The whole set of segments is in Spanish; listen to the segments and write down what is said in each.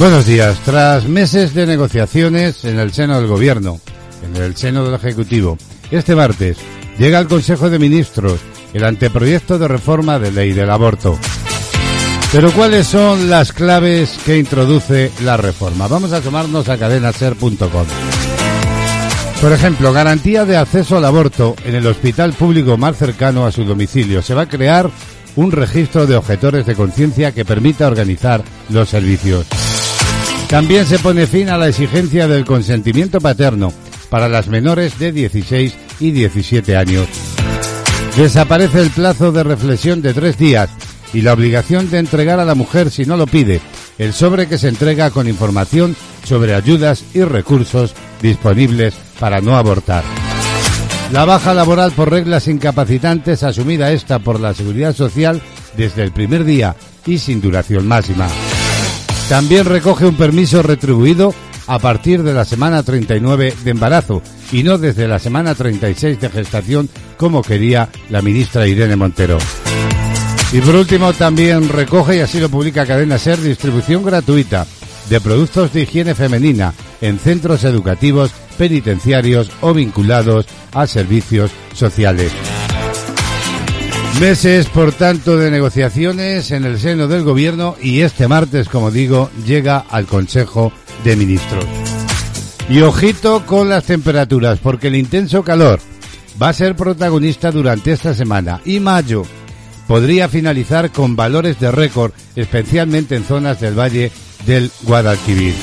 Buenos días. Tras meses de negociaciones en el seno del Gobierno, en el seno del Ejecutivo, este martes llega al Consejo de Ministros el anteproyecto de reforma de ley del aborto. Pero ¿cuáles son las claves que introduce la reforma? Vamos a tomarnos a cadenaser.com. Por ejemplo, garantía de acceso al aborto en el hospital público más cercano a su domicilio. Se va a crear un registro de objetores de conciencia que permita organizar los servicios. También se pone fin a la exigencia del consentimiento paterno para las menores de 16 y 17 años. Desaparece el plazo de reflexión de tres días y la obligación de entregar a la mujer, si no lo pide, el sobre que se entrega con información sobre ayudas y recursos disponibles para no abortar. La baja laboral por reglas incapacitantes asumida esta por la Seguridad Social desde el primer día y sin duración máxima. También recoge un permiso retribuido a partir de la semana 39 de embarazo y no desde la semana 36 de gestación como quería la ministra Irene Montero. Y por último también recoge, y así lo publica Cadena Ser, distribución gratuita de productos de higiene femenina en centros educativos, penitenciarios o vinculados a servicios sociales. Meses, por tanto, de negociaciones en el seno del gobierno y este martes, como digo, llega al Consejo de Ministros. Y ojito con las temperaturas, porque el intenso calor va a ser protagonista durante esta semana y mayo podría finalizar con valores de récord, especialmente en zonas del Valle del Guadalquivir.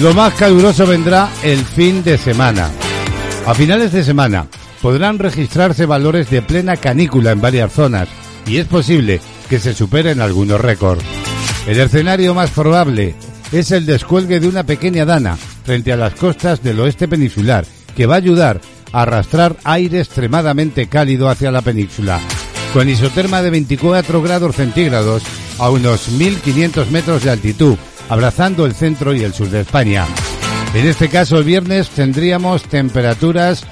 Lo más caluroso vendrá el fin de semana. A finales de semana, podrán registrarse valores de plena canícula en varias zonas y es posible que se superen algunos récords. El escenario más probable es el descuelgue de una pequeña dana frente a las costas del oeste peninsular que va a ayudar a arrastrar aire extremadamente cálido hacia la península, con isoterma de 24 grados centígrados a unos 1500 metros de altitud, abrazando el centro y el sur de España. En este caso, el viernes tendríamos temperaturas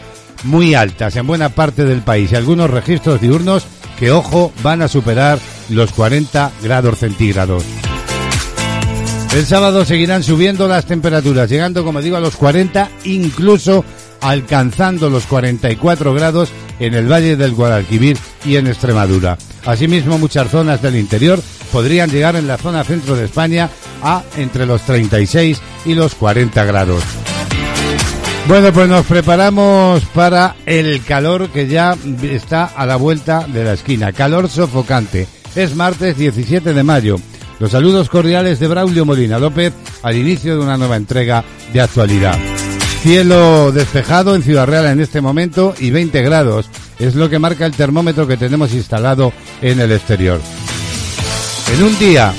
muy altas en buena parte del país y algunos registros diurnos que, ojo, van a superar los 40 grados centígrados. El sábado seguirán subiendo las temperaturas, llegando, como digo, a los 40, incluso alcanzando los 44 grados en el Valle del Guadalquivir y en Extremadura. Asimismo, muchas zonas del interior podrían llegar en la zona centro de España a entre los 36 y los 40 grados. Bueno, pues nos preparamos para el calor que ya está a la vuelta de la esquina. Calor sofocante. Es martes 17 de mayo. Los saludos cordiales de Braulio Molina López al inicio de una nueva entrega de actualidad. Cielo despejado en Ciudad Real en este momento y 20 grados es lo que marca el termómetro que tenemos instalado en el exterior. En un día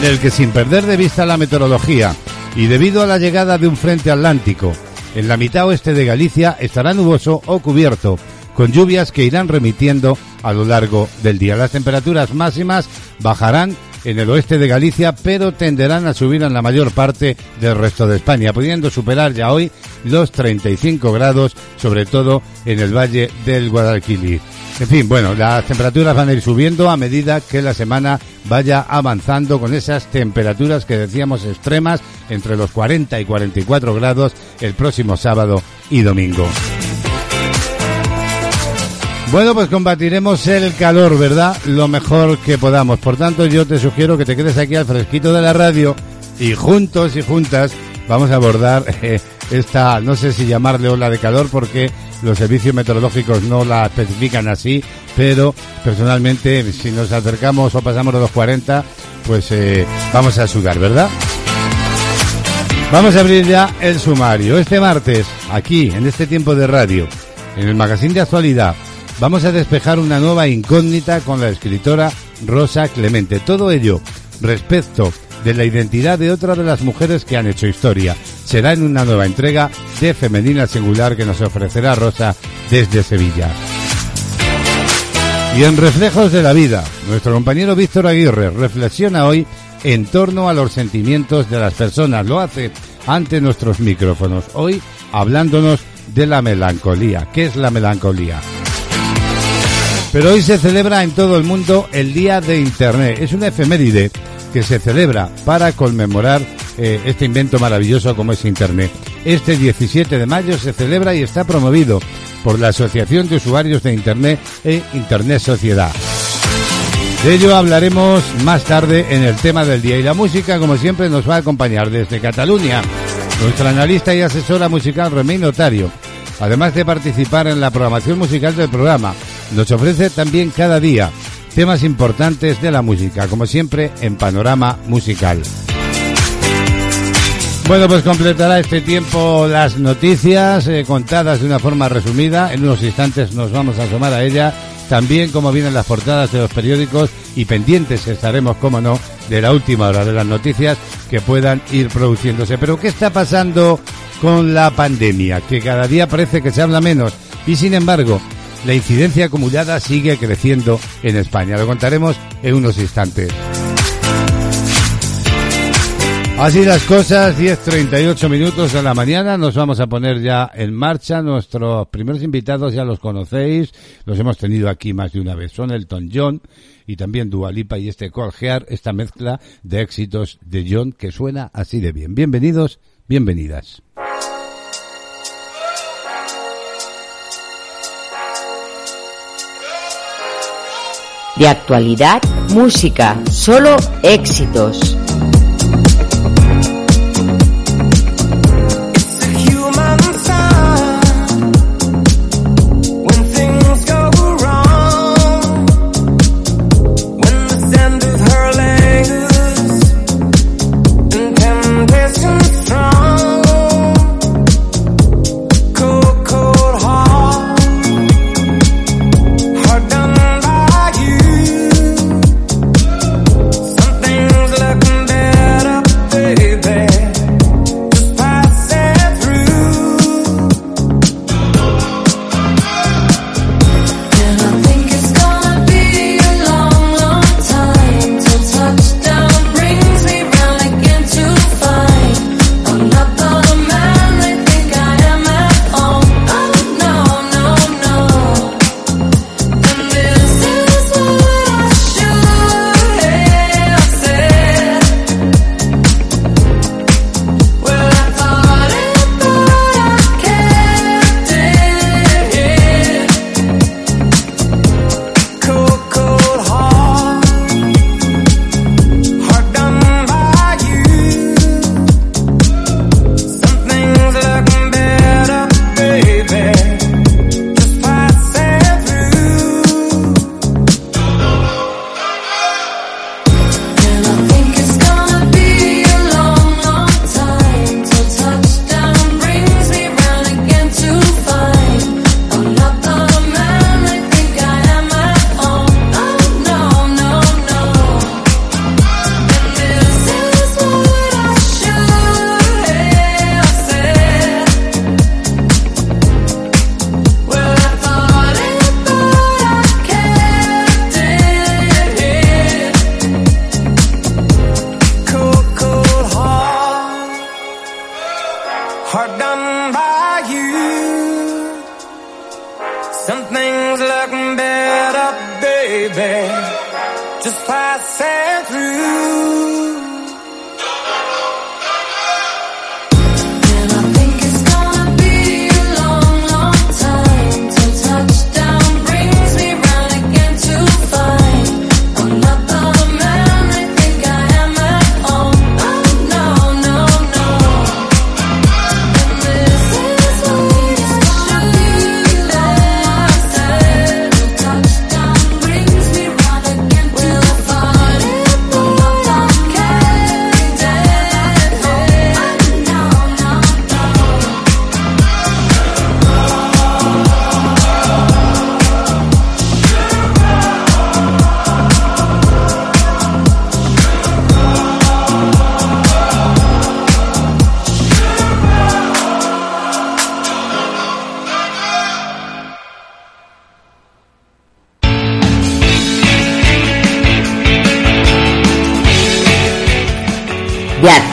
en el que sin perder de vista la meteorología y debido a la llegada de un frente atlántico, en la mitad oeste de Galicia estará nuboso o cubierto, con lluvias que irán remitiendo a lo largo del día. Las temperaturas máximas bajarán en el oeste de Galicia, pero tenderán a subir en la mayor parte del resto de España, pudiendo superar ya hoy los 35 grados, sobre todo en el valle del Guadalquivir. En fin, bueno, las temperaturas van a ir subiendo a medida que la semana vaya avanzando con esas temperaturas que decíamos extremas entre los 40 y 44 grados el próximo sábado y domingo. Bueno, pues combatiremos el calor, ¿verdad? Lo mejor que podamos. Por tanto, yo te sugiero que te quedes aquí al fresquito de la radio y juntos y juntas vamos a abordar eh, esta, no sé si llamarle ola de calor porque los servicios meteorológicos no la especifican así, pero personalmente si nos acercamos o pasamos de los 40, pues eh, vamos a sudar, ¿verdad? Vamos a abrir ya el sumario. Este martes, aquí, en este tiempo de radio, en el magazine de actualidad, vamos a despejar una nueva incógnita con la escritora Rosa Clemente. Todo ello respecto de la identidad de otra de las mujeres que han hecho historia. Será en una nueva entrega de Femenina Singular que nos ofrecerá Rosa desde Sevilla. Y en Reflejos de la Vida, nuestro compañero Víctor Aguirre reflexiona hoy en torno a los sentimientos de las personas. Lo hace ante nuestros micrófonos. Hoy hablándonos de la melancolía. ¿Qué es la melancolía? Pero hoy se celebra en todo el mundo el Día de Internet. Es una efeméride que se celebra para conmemorar eh, este invento maravilloso como es Internet. Este 17 de mayo se celebra y está promovido por la Asociación de Usuarios de Internet e Internet Sociedad. De ello hablaremos más tarde en el tema del día y la música, como siempre, nos va a acompañar desde Cataluña nuestra analista y asesora musical Remey Notario. Además de participar en la programación musical del programa, nos ofrece también cada día temas importantes de la música, como siempre en Panorama Musical. Bueno, pues completará este tiempo las noticias eh, contadas de una forma resumida. En unos instantes nos vamos a asomar a ella también como vienen las portadas de los periódicos y pendientes estaremos, como no, de la última hora de las noticias que puedan ir produciéndose. Pero ¿qué está pasando con la pandemia? Que cada día parece que se habla menos y sin embargo la incidencia acumulada sigue creciendo en España. Lo contaremos en unos instantes. Así las cosas, 10.38 minutos de la mañana, nos vamos a poner ya en marcha. Nuestros primeros invitados ya los conocéis, los hemos tenido aquí más de una vez. Son Elton John y también Dualipa y este Colgear, esta mezcla de éxitos de John que suena así de bien. Bienvenidos, bienvenidas. De actualidad, música, solo éxitos.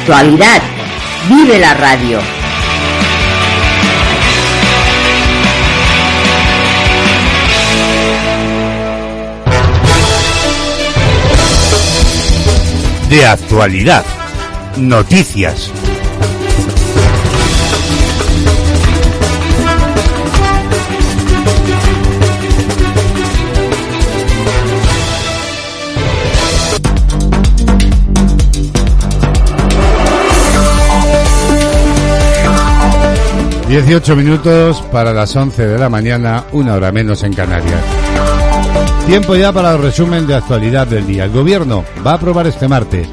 Actualidad. Vive la radio. de actualidad, noticias. Dieciocho minutos para las once de la mañana, una hora menos en Canarias. Tiempo ya para el resumen de actualidad del día. El Gobierno va a aprobar este martes,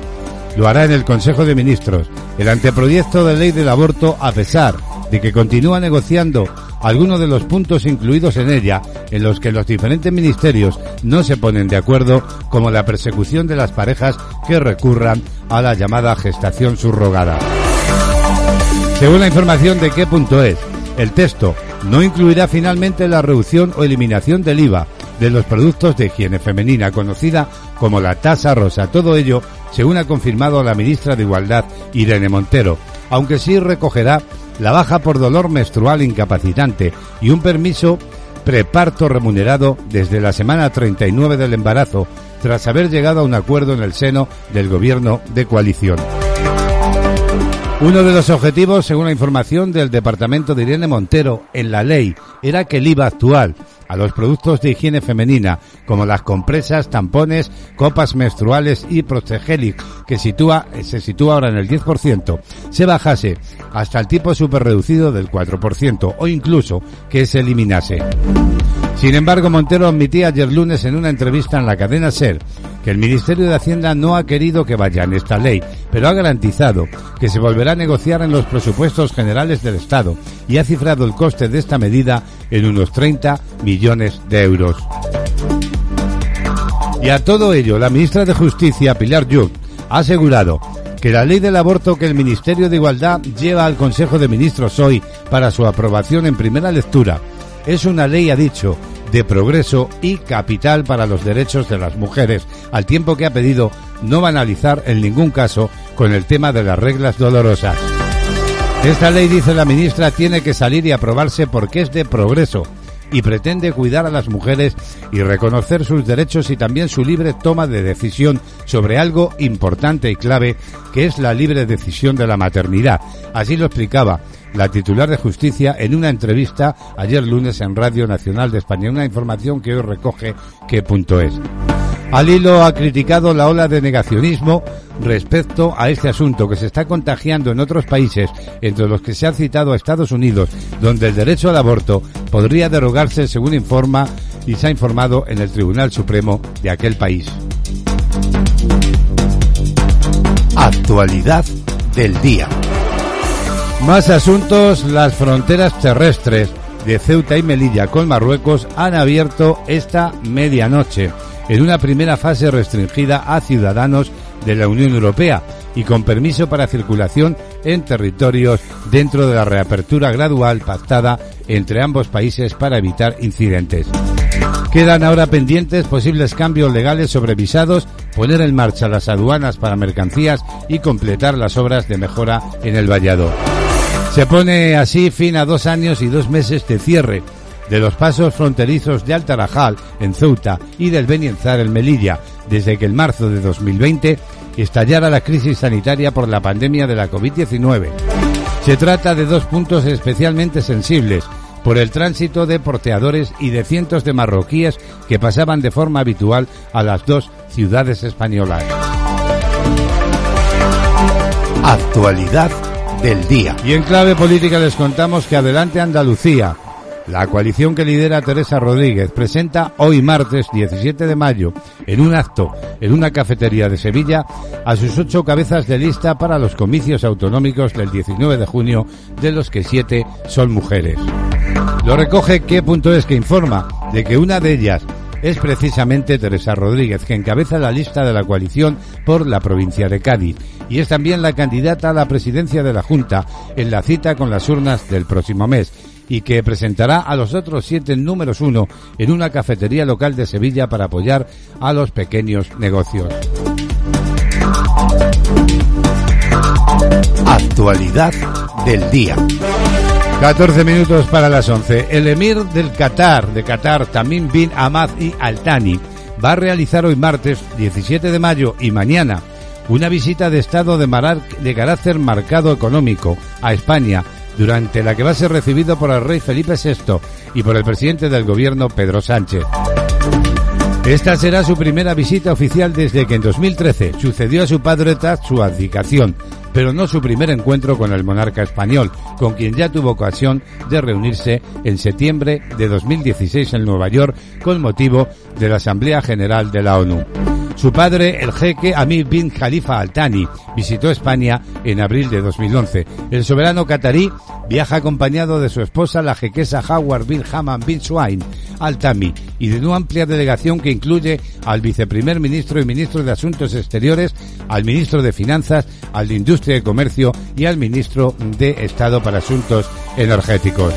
lo hará en el Consejo de Ministros, el anteproyecto de ley del aborto a pesar de que continúa negociando algunos de los puntos incluidos en ella en los que los diferentes ministerios no se ponen de acuerdo, como la persecución de las parejas que recurran a la llamada gestación subrogada. Según la información de qué punto es, el texto no incluirá finalmente la reducción o eliminación del IVA de los productos de higiene femenina, conocida como la tasa rosa. Todo ello, según ha confirmado la ministra de Igualdad, Irene Montero, aunque sí recogerá la baja por dolor menstrual incapacitante y un permiso preparto remunerado desde la semana 39 del embarazo, tras haber llegado a un acuerdo en el seno del gobierno de coalición. Uno de los objetivos, según la información del departamento de Irene Montero, en la ley, era que el IVA actual a los productos de higiene femenina, como las compresas, tampones, copas menstruales y Protegelic, que se sitúa ahora en el 10%, se bajase hasta el tipo superreducido del 4% o incluso que se eliminase. Sin embargo, Montero admitía ayer lunes en una entrevista en la cadena SER que el Ministerio de Hacienda no ha querido que vaya en esta ley, pero ha garantizado que se volverá a negociar en los presupuestos generales del Estado y ha cifrado el coste de esta medida en unos 30 millones de euros. Y a todo ello, la ministra de Justicia, Pilar Yuk, ha asegurado que la ley del aborto que el Ministerio de Igualdad lleva al Consejo de Ministros hoy para su aprobación en primera lectura es una ley, ha dicho, de progreso y capital para los derechos de las mujeres, al tiempo que ha pedido no banalizar en ningún caso con el tema de las reglas dolorosas. Esta ley, dice la ministra, tiene que salir y aprobarse porque es de progreso y pretende cuidar a las mujeres y reconocer sus derechos y también su libre toma de decisión sobre algo importante y clave que es la libre decisión de la maternidad. Así lo explicaba la titular de justicia en una entrevista ayer lunes en Radio Nacional de España. Una información que hoy recoge qué punto es. Al hilo ha criticado la ola de negacionismo respecto a este asunto que se está contagiando en otros países, entre los que se ha citado a Estados Unidos, donde el derecho al aborto podría derogarse según informa y se ha informado en el Tribunal Supremo de aquel país. Actualidad del día. Más asuntos, las fronteras terrestres de Ceuta y Melilla con Marruecos han abierto esta medianoche en una primera fase restringida a ciudadanos de la Unión Europea y con permiso para circulación en territorios dentro de la reapertura gradual pactada entre ambos países para evitar incidentes. Quedan ahora pendientes posibles cambios legales sobre visados, poner en marcha las aduanas para mercancías y completar las obras de mejora en el vallado. Se pone así fin a dos años y dos meses de cierre de los pasos fronterizos de Altarajal en Ceuta y del Benienzar en Melilla, desde que en marzo de 2020 estallara la crisis sanitaria por la pandemia de la COVID-19. Se trata de dos puntos especialmente sensibles por el tránsito de porteadores y de cientos de marroquíes que pasaban de forma habitual a las dos ciudades españolas. Actualidad del día. Y en clave política les contamos que Adelante Andalucía, la coalición que lidera Teresa Rodríguez, presenta hoy martes 17 de mayo, en un acto en una cafetería de Sevilla, a sus ocho cabezas de lista para los comicios autonómicos del 19 de junio, de los que siete son mujeres. Lo recoge qué punto es que informa de que una de ellas es precisamente Teresa Rodríguez, que encabeza la lista de la coalición por la provincia de Cádiz y es también la candidata a la presidencia de la Junta en la cita con las urnas del próximo mes y que presentará a los otros siete números uno en una cafetería local de Sevilla para apoyar a los pequeños negocios. Actualidad del día. 14 minutos para las 11. El emir del Qatar, de Qatar, Tamim bin Ahmad y Altani, va a realizar hoy martes 17 de mayo y mañana una visita de Estado de, de carácter marcado económico a España, durante la que va a ser recibido por el rey Felipe VI y por el presidente del gobierno Pedro Sánchez. Esta será su primera visita oficial desde que en 2013 sucedió a su padre tras su abdicación, pero no su primer encuentro con el monarca español, con quien ya tuvo ocasión de reunirse en septiembre de 2016 en Nueva York con motivo de la Asamblea General de la ONU. Su padre, el jeque Amir bin Khalifa Al Thani, visitó España en abril de 2011. El soberano catarí viaja acompañado de su esposa, la jequesa Howard bin Haman bin Swain Al Thani, y de una amplia delegación que incluye al viceprimer ministro y ministro de Asuntos Exteriores, al ministro de Finanzas, al de Industria y Comercio y al ministro de Estado para Asuntos Energéticos.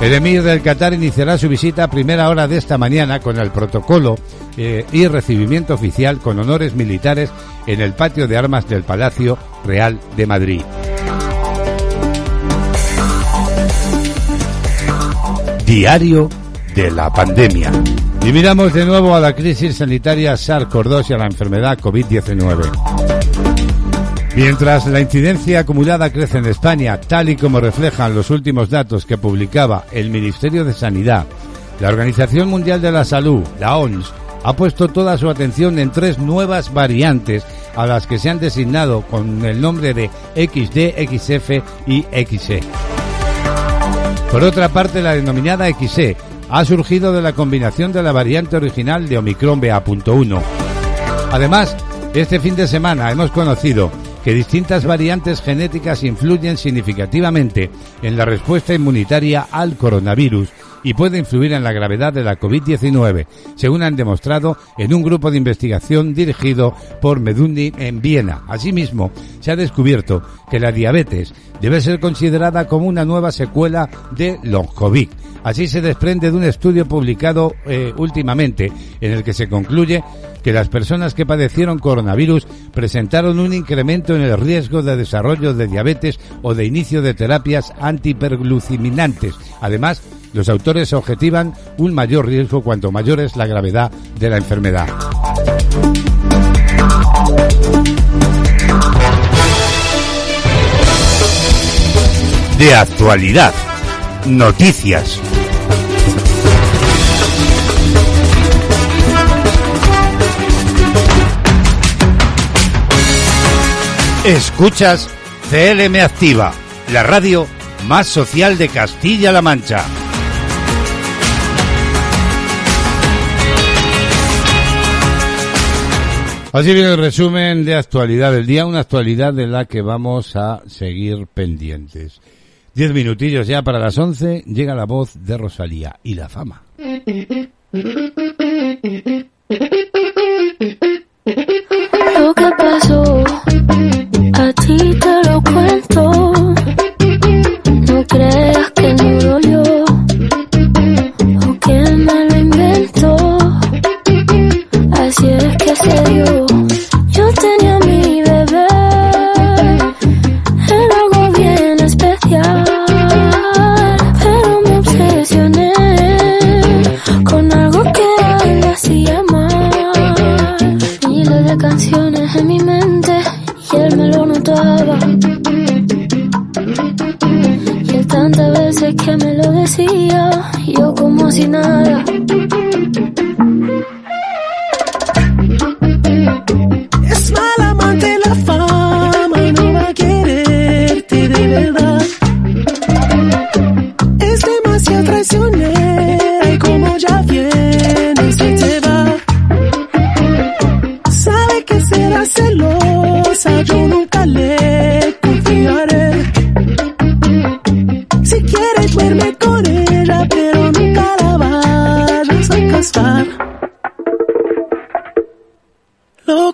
El emir del Qatar iniciará su visita a primera hora de esta mañana con el protocolo eh, y recibimiento oficial con honores militares en el patio de armas del Palacio Real de Madrid. Diario de la pandemia. Y miramos de nuevo a la crisis sanitaria SARS-CoV-2 y a la enfermedad COVID-19. Mientras la incidencia acumulada crece en España, tal y como reflejan los últimos datos que publicaba el Ministerio de Sanidad, la Organización Mundial de la Salud, la OMS, ha puesto toda su atención en tres nuevas variantes a las que se han designado con el nombre de XD, XF y XE. Por otra parte, la denominada XE ha surgido de la combinación de la variante original de Omicron BA.1. Además, este fin de semana hemos conocido que distintas variantes genéticas influyen significativamente en la respuesta inmunitaria al coronavirus y puede influir en la gravedad de la COVID-19, según han demostrado en un grupo de investigación dirigido por Medundi en Viena. Asimismo, se ha descubierto que la diabetes debe ser considerada como una nueva secuela de long COVID. Así se desprende de un estudio publicado eh, últimamente en el que se concluye que las personas que padecieron coronavirus presentaron un incremento en el riesgo de desarrollo de diabetes o de inicio de terapias antipergluciminantes. Además, los autores objetivan un mayor riesgo cuanto mayor es la gravedad de la enfermedad. De actualidad. Noticias. Escuchas CLM Activa, la radio más social de Castilla-La Mancha. Así viene el resumen de actualidad del día, una actualidad de la que vamos a seguir pendientes. Diez minutillos ya para las once, llega la voz de Rosalía y la fama. Lo que pasó a ti te lo cuento. No creas que no dolió decía, yo como si nada.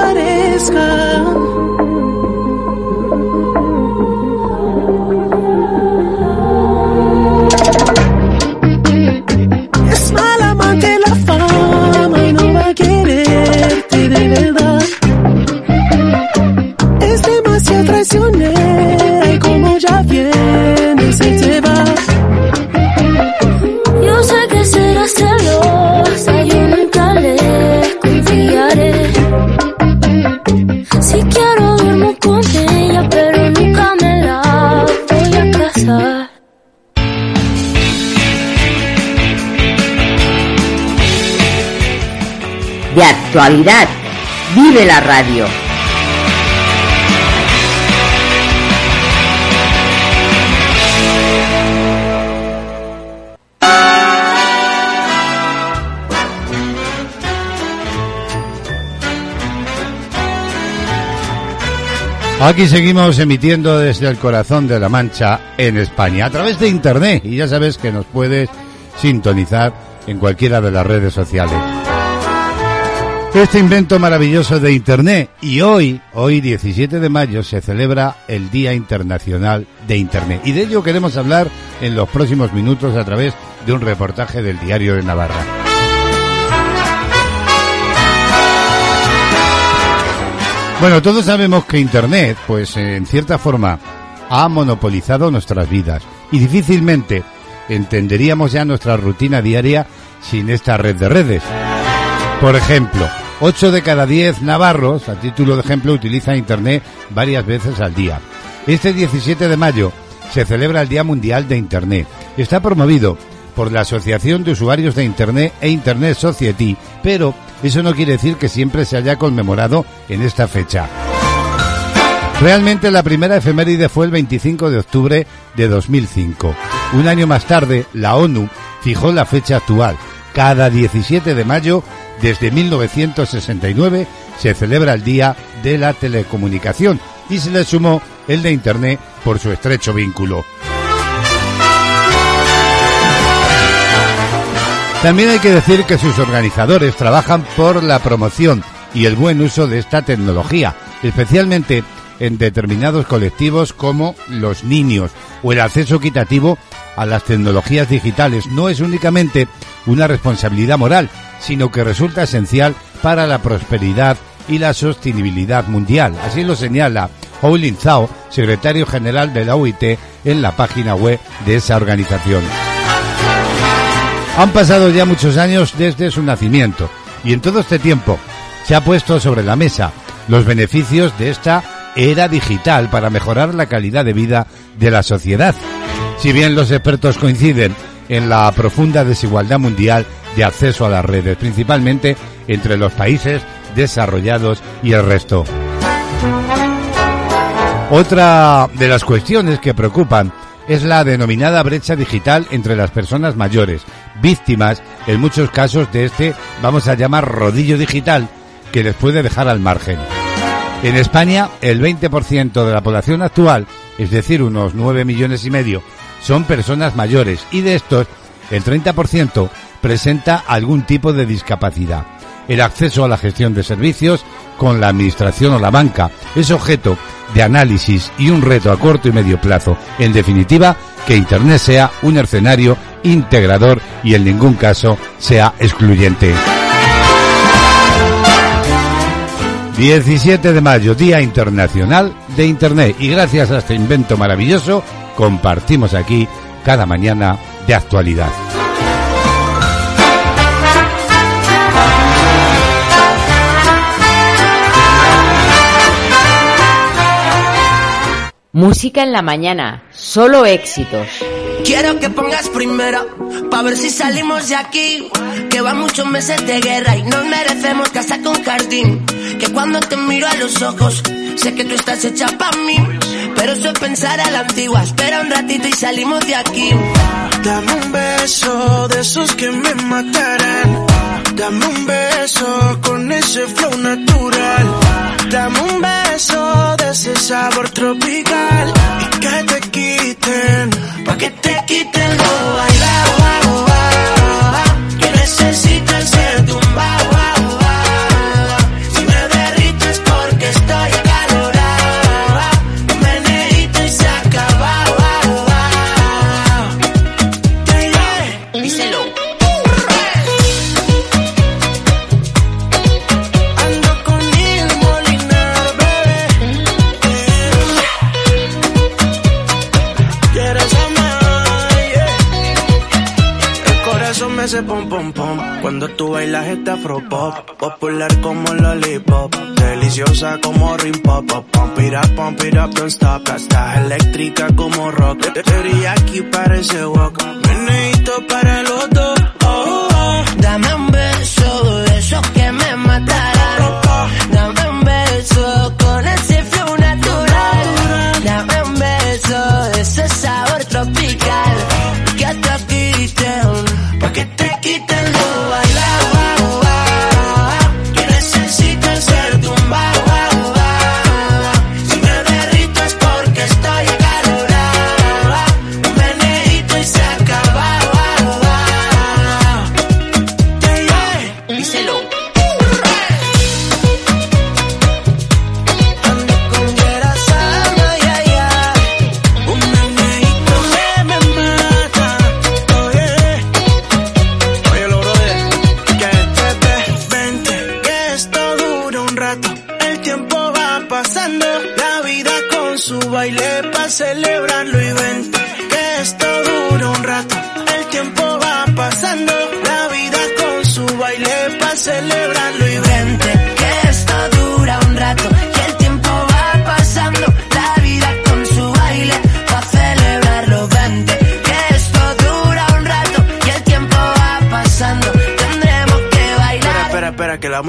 desaparezca. Actualidad, vive la radio. Aquí seguimos emitiendo desde el corazón de la Mancha en España a través de Internet y ya sabes que nos puedes sintonizar en cualquiera de las redes sociales. Este invento maravilloso de Internet y hoy, hoy 17 de mayo, se celebra el Día Internacional de Internet y de ello queremos hablar en los próximos minutos a través de un reportaje del Diario de Navarra. Bueno, todos sabemos que Internet, pues en cierta forma, ha monopolizado nuestras vidas y difícilmente entenderíamos ya nuestra rutina diaria sin esta red de redes. Por ejemplo, 8 de cada 10 navarros, a título de ejemplo, utilizan Internet varias veces al día. Este 17 de mayo se celebra el Día Mundial de Internet. Está promovido por la Asociación de Usuarios de Internet e Internet Society, pero eso no quiere decir que siempre se haya conmemorado en esta fecha. Realmente la primera efeméride fue el 25 de octubre de 2005. Un año más tarde, la ONU fijó la fecha actual. Cada 17 de mayo, desde 1969, se celebra el Día de la Telecomunicación y se le sumó el de Internet por su estrecho vínculo. También hay que decir que sus organizadores trabajan por la promoción y el buen uso de esta tecnología, especialmente en determinados colectivos como los niños o el acceso equitativo a las tecnologías digitales. No es únicamente una responsabilidad moral, sino que resulta esencial para la prosperidad y la sostenibilidad mundial. Así lo señala Hou Zhao, secretario general de la OIT, en la página web de esa organización. Han pasado ya muchos años desde su nacimiento y en todo este tiempo se ha puesto sobre la mesa los beneficios de esta era digital para mejorar la calidad de vida de la sociedad. Si bien los expertos coinciden en la profunda desigualdad mundial de acceso a las redes, principalmente entre los países desarrollados y el resto. Otra de las cuestiones que preocupan es la denominada brecha digital entre las personas mayores, víctimas en muchos casos de este, vamos a llamar, rodillo digital que les puede dejar al margen. En España, el 20% de la población actual, es decir, unos 9 millones y medio, son personas mayores y de estos, el 30% presenta algún tipo de discapacidad. El acceso a la gestión de servicios con la administración o la banca es objeto de análisis y un reto a corto y medio plazo. En definitiva, que Internet sea un escenario integrador y en ningún caso sea excluyente. 17 de mayo, Día Internacional de Internet. Y gracias a este invento maravilloso, compartimos aquí cada mañana de actualidad. Música en la mañana, solo éxitos. Quiero que pongas primero Pa' ver si salimos de aquí. Que van muchos meses de guerra y nos merecemos casa con jardín. Que cuando te miro a los ojos, sé que tú estás hecha pa' mí. Pero eso es pensar a la antigua. Espera un ratito y salimos de aquí. Dame un beso de esos que me matarán. Dame un beso con ese flow natural. Dame un beso de ese sabor tropical. Y que te quiten, pa' que te quiten lo bailado. Que necesitas ser hace pom pom pom cuando tú bailas este afro pop, popular como lollipop, deliciosa como rim pop, pop. pump it up, pump it up, don't stop. Estás eléctrica como rock, aquí parece walk, meneíto para los dos. Oh, oh. Dame un beso de esos que me matarán. Que te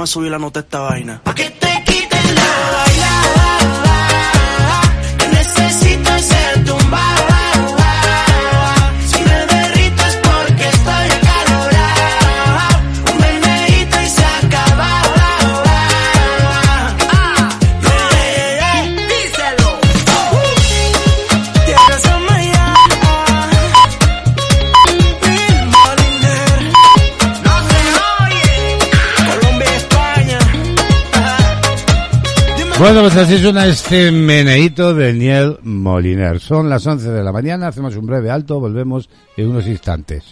a subir la nota a esta vaina. Que Bueno, pues así suena este meneíto de Niel Moliner. Son las 11 de la mañana, hacemos un breve alto, volvemos en unos instantes.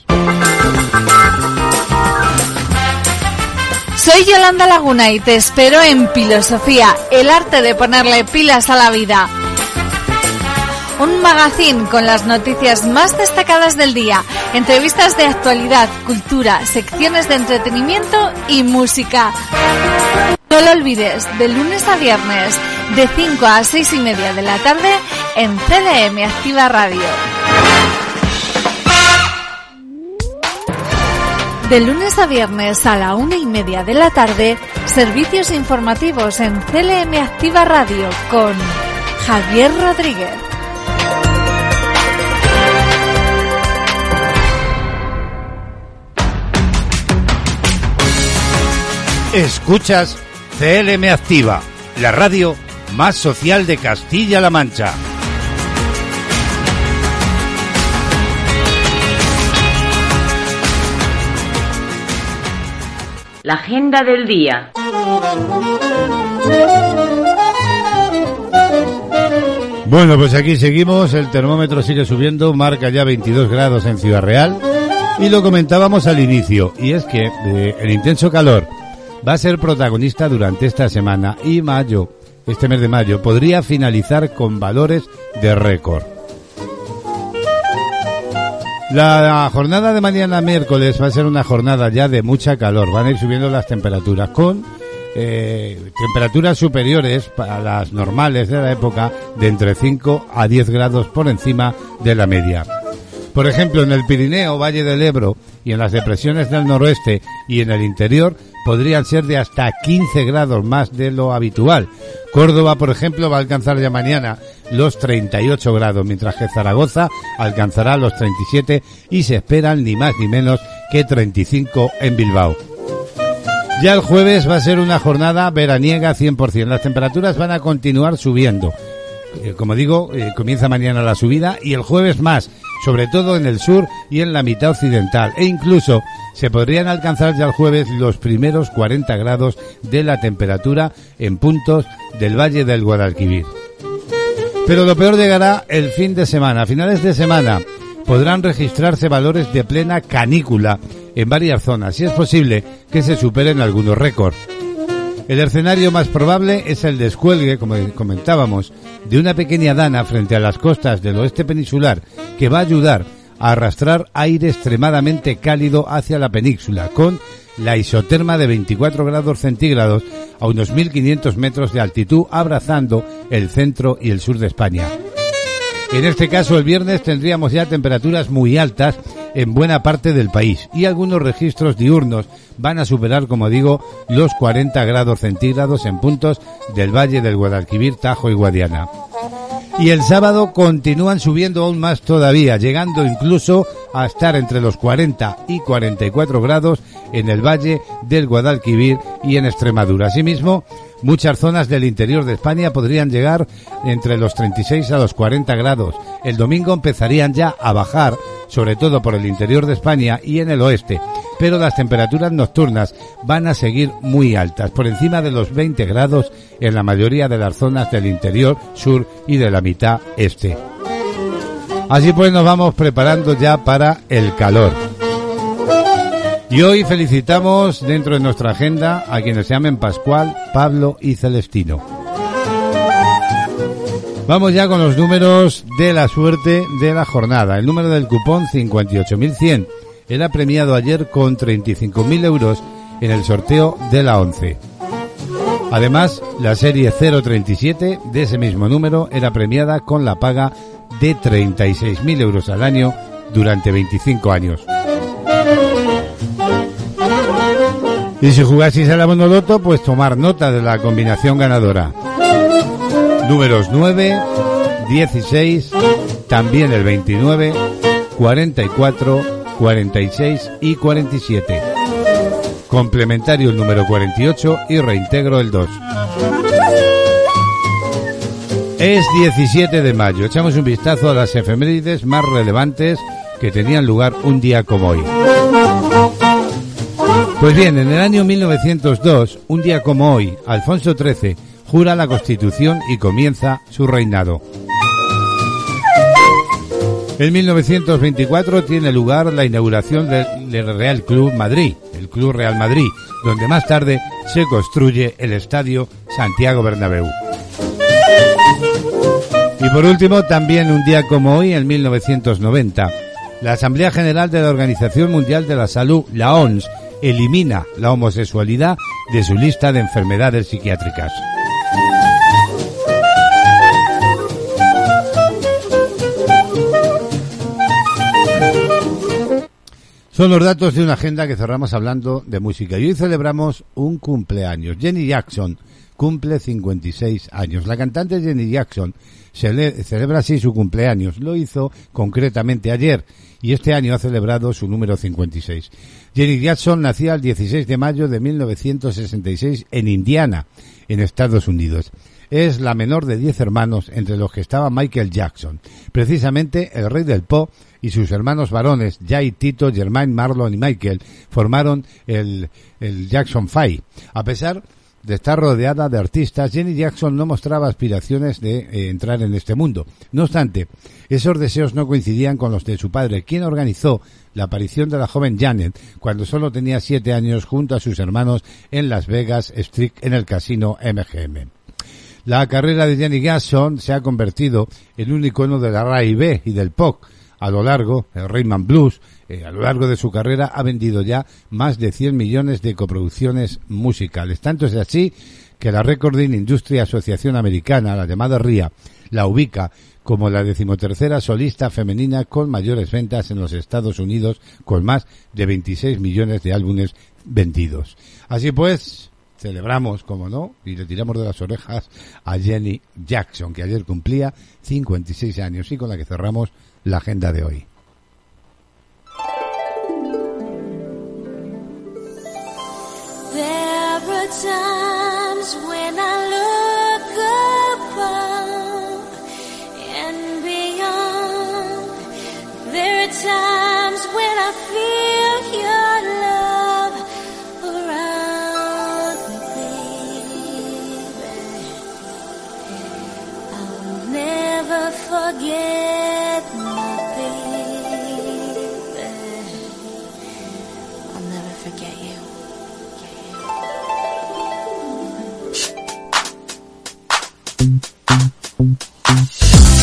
Soy Yolanda Laguna y te espero en Filosofía, el arte de ponerle pilas a la vida. Un magazine con las noticias más destacadas del día, entrevistas de actualidad, cultura, secciones de entretenimiento y música. No lo olvides, de lunes a viernes, de 5 a 6 y media de la tarde, en CDM Activa Radio. De lunes a viernes a la una y media de la tarde, servicios informativos en CLM Activa Radio con Javier Rodríguez. Escuchas CLM Activa, la radio más social de Castilla-La Mancha. La agenda del día. Bueno, pues aquí seguimos, el termómetro sigue subiendo, marca ya 22 grados en Ciudad Real y lo comentábamos al inicio, y es que eh, el intenso calor va a ser protagonista durante esta semana y mayo, este mes de mayo, podría finalizar con valores de récord. La jornada de mañana miércoles va a ser una jornada ya de mucha calor, van a ir subiendo las temperaturas con eh, temperaturas superiores para las normales de la época de entre 5 a 10 grados por encima de la media. Por ejemplo, en el Pirineo, Valle del Ebro y en las depresiones del noroeste y en el interior podrían ser de hasta 15 grados más de lo habitual. Córdoba, por ejemplo, va a alcanzar ya mañana los 38 grados, mientras que Zaragoza alcanzará los 37 y se esperan ni más ni menos que 35 en Bilbao. Ya el jueves va a ser una jornada veraniega 100%. Las temperaturas van a continuar subiendo. Eh, como digo, eh, comienza mañana la subida y el jueves más, sobre todo en el sur y en la mitad occidental. E incluso se podrían alcanzar ya el jueves los primeros 40 grados de la temperatura en puntos del Valle del Guadalquivir. Pero lo peor llegará el fin de semana. A finales de semana podrán registrarse valores de plena canícula en varias zonas y es posible que se superen algunos récords. El escenario más probable es el descuelgue, como comentábamos, de una pequeña dana frente a las costas del oeste peninsular que va a ayudar a arrastrar aire extremadamente cálido hacia la península, con la isoterma de 24 grados centígrados a unos 1500 metros de altitud, abrazando el centro y el sur de España. En este caso, el viernes tendríamos ya temperaturas muy altas en buena parte del país y algunos registros diurnos van a superar, como digo, los 40 grados centígrados en puntos del Valle del Guadalquivir, Tajo y Guadiana. Y el sábado continúan subiendo aún más todavía, llegando incluso a estar entre los 40 y 44 grados en el Valle del Guadalquivir y en Extremadura. Asimismo, muchas zonas del interior de España podrían llegar entre los 36 a los 40 grados. El domingo empezarían ya a bajar, sobre todo por el interior de España y en el oeste, pero las temperaturas nocturnas van a seguir muy altas, por encima de los 20 grados en la mayoría de las zonas del interior, sur y de la mitad este. Así pues nos vamos preparando ya para el calor. Y hoy felicitamos dentro de nuestra agenda a quienes se llamen Pascual, Pablo y Celestino. Vamos ya con los números de la suerte de la jornada. El número del cupón 58.100 era premiado ayer con 35.000 euros en el sorteo de la 11. Además, la serie 037 de ese mismo número era premiada con la paga de 36.000 euros al año durante 25 años. Y si jugaseis a la monoloto, pues tomar nota de la combinación ganadora. Números 9, 16, también el 29, 44, 46 y 47. Complementario el número 48 y reintegro el 2. Es 17 de mayo. Echamos un vistazo a las efemérides más relevantes que tenían lugar un día como hoy. Pues bien, en el año 1902, un día como hoy, Alfonso XIII jura la Constitución y comienza su reinado. En 1924 tiene lugar la inauguración del Real Club Madrid, el Club Real Madrid, donde más tarde se construye el Estadio Santiago Bernabéu. Y por último, también un día como hoy, en 1990, la Asamblea General de la Organización Mundial de la Salud, la ONS, elimina la homosexualidad de su lista de enfermedades psiquiátricas. Son los datos de una agenda que cerramos hablando de música. Y hoy celebramos un cumpleaños. Jenny Jackson cumple 56 años. La cantante Jenny Jackson celebra así su cumpleaños. Lo hizo concretamente ayer y este año ha celebrado su número 56. Jenny Jackson nacía el 16 de mayo de 1966 en Indiana, en Estados Unidos. Es la menor de 10 hermanos, entre los que estaba Michael Jackson. Precisamente el rey del pop y sus hermanos varones, Jay, Tito, Germain, Marlon y Michael, formaron el, el Jackson Five. A pesar de estar rodeada de artistas, Jenny Jackson no mostraba aspiraciones de eh, entrar en este mundo. No obstante, esos deseos no coincidían con los de su padre, quien organizó la aparición de la joven Janet cuando solo tenía siete años junto a sus hermanos en Las Vegas Street en el casino MGM. La carrera de Jenny Jackson se ha convertido en un icono de la R&B y del pop, a lo largo, el Rayman Blues, eh, a lo largo de su carrera ha vendido ya más de 100 millones de coproducciones musicales. Tanto es así que la Recording Industry Asociación Americana, la llamada RIA, la ubica como la decimotercera solista femenina con mayores ventas en los Estados Unidos, con más de 26 millones de álbumes vendidos. Así pues, celebramos, como no, y le tiramos de las orejas a Jenny Jackson, que ayer cumplía 56 años y con la que cerramos la agenda de hoy. Thank you.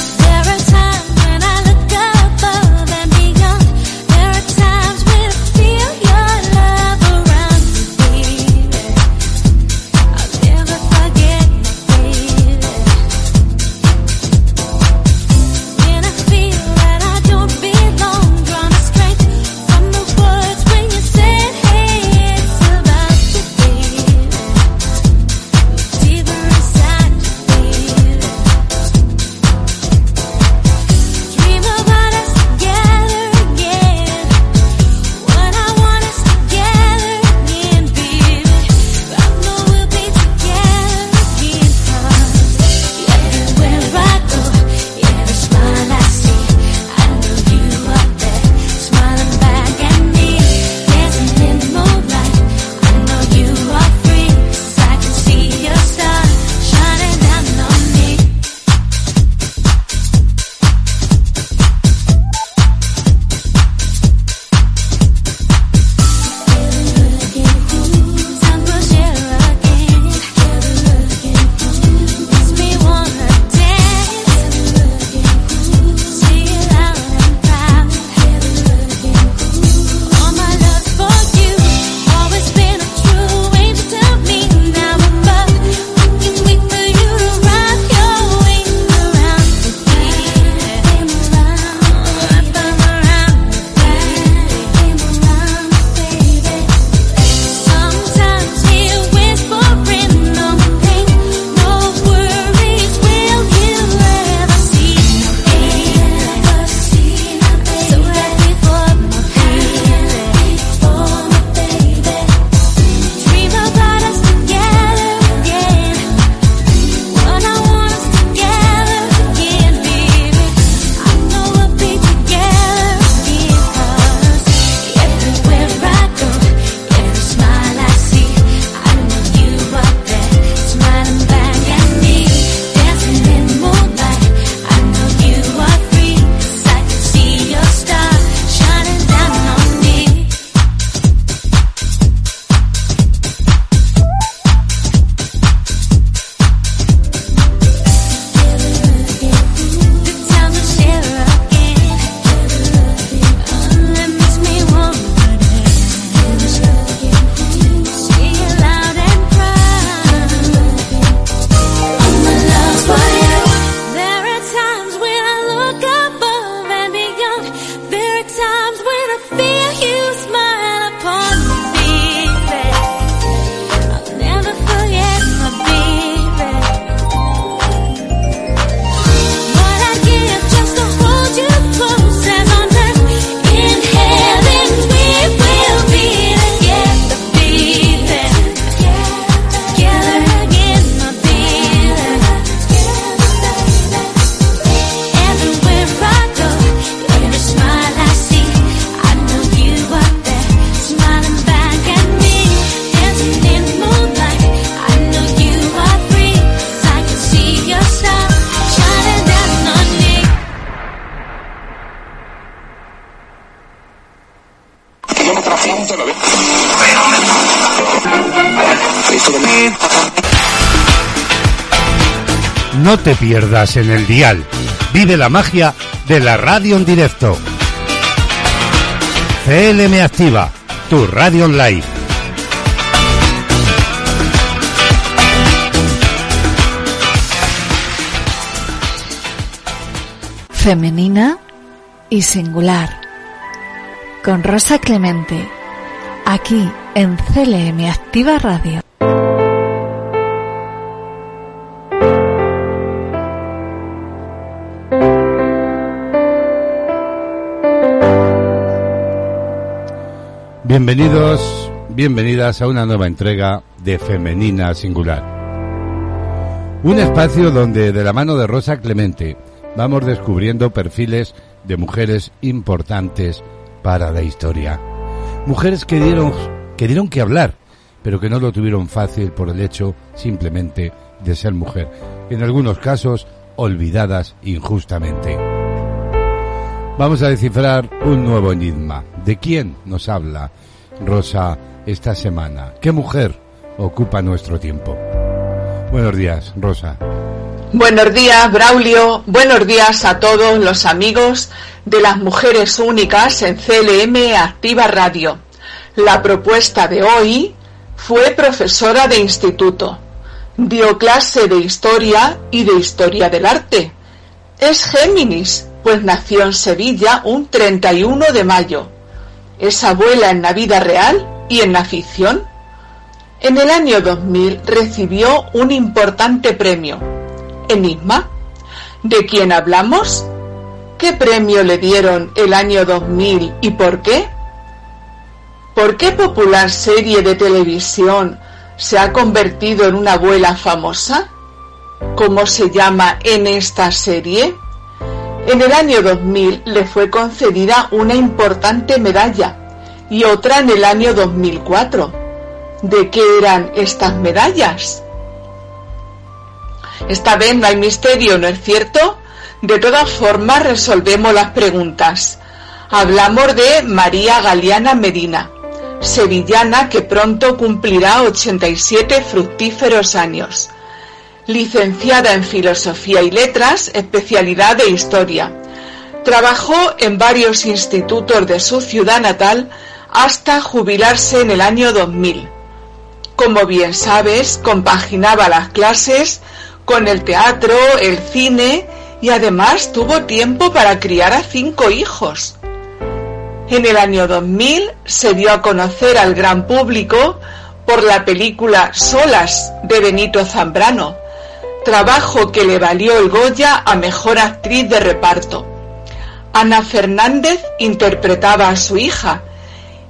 en el dial. Vive la magia de la radio en directo. CLM Activa, tu radio online. Femenina y singular. Con Rosa Clemente, aquí en CLM Activa Radio. Bienvenidos, bienvenidas a una nueva entrega de Femenina Singular. Un espacio donde de la mano de Rosa Clemente vamos descubriendo perfiles de mujeres importantes para la historia. Mujeres que dieron, que dieron que hablar, pero que no lo tuvieron fácil por el hecho simplemente de ser mujer. En algunos casos, olvidadas injustamente. Vamos a descifrar un nuevo enigma. ¿De quién nos habla Rosa esta semana? ¿Qué mujer ocupa nuestro tiempo? Buenos días, Rosa. Buenos días, Braulio. Buenos días a todos los amigos de las mujeres únicas en CLM Activa Radio. La propuesta de hoy fue profesora de instituto. Dio clase de historia y de historia del arte. Es Géminis, pues nació en Sevilla un 31 de mayo. Es abuela en la vida real y en la ficción. En el año 2000 recibió un importante premio, Enigma. ¿De quién hablamos? ¿Qué premio le dieron el año 2000 y por qué? ¿Por qué popular serie de televisión se ha convertido en una abuela famosa? ¿Cómo se llama en esta serie? En el año 2000 le fue concedida una importante medalla y otra en el año 2004. ¿De qué eran estas medallas? Esta vez no hay misterio, ¿no es cierto? De todas formas resolvemos las preguntas. Hablamos de María Galeana Medina, sevillana que pronto cumplirá 87 fructíferos años. Licenciada en Filosofía y Letras, especialidad de Historia. Trabajó en varios institutos de su ciudad natal hasta jubilarse en el año 2000. Como bien sabes, compaginaba las clases con el teatro, el cine y además tuvo tiempo para criar a cinco hijos. En el año 2000 se dio a conocer al gran público por la película Solas de Benito Zambrano, trabajo que le valió el Goya a Mejor Actriz de Reparto. Ana Fernández interpretaba a su hija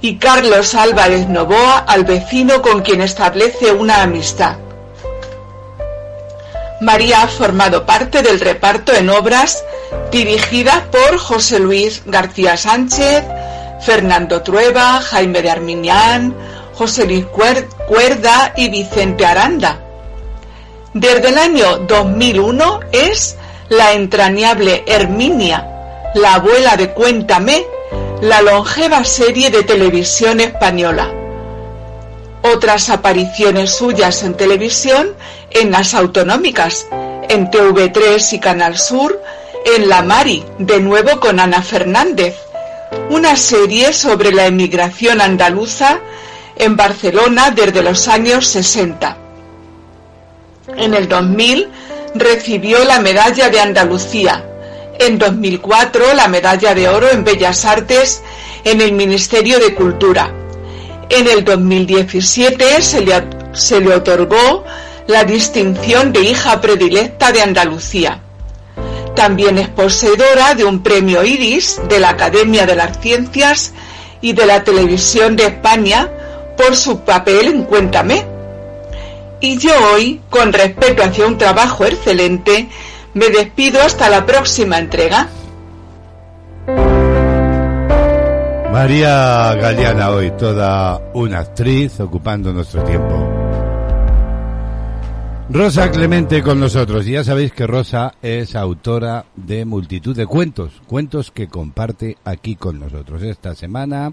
y Carlos Álvarez Novoa al vecino con quien establece una amistad. María ha formado parte del reparto en obras dirigidas por José Luis García Sánchez, Fernando Trueba, Jaime de Arminián, José Luis Cuerda y Vicente Aranda. Desde el año 2001 es la entrañable Herminia, la abuela de Cuéntame, la longeva serie de televisión española. Otras apariciones suyas en televisión en las autonómicas, en TV3 y Canal Sur, en La Mari, de nuevo con Ana Fernández, una serie sobre la emigración andaluza en Barcelona desde los años 60. En el 2000 recibió la Medalla de Andalucía, en 2004 la Medalla de Oro en Bellas Artes en el Ministerio de Cultura. En el 2017 se le, se le otorgó la distinción de hija predilecta de Andalucía. También es poseedora de un premio Iris de la Academia de las Ciencias y de la Televisión de España por su papel en Cuéntame. Y yo hoy, con respeto hacia un trabajo excelente, me despido hasta la próxima entrega. María Galeana hoy, toda una actriz ocupando nuestro tiempo. Rosa Clemente con nosotros. Y ya sabéis que Rosa es autora de multitud de cuentos, cuentos que comparte aquí con nosotros. Esta semana,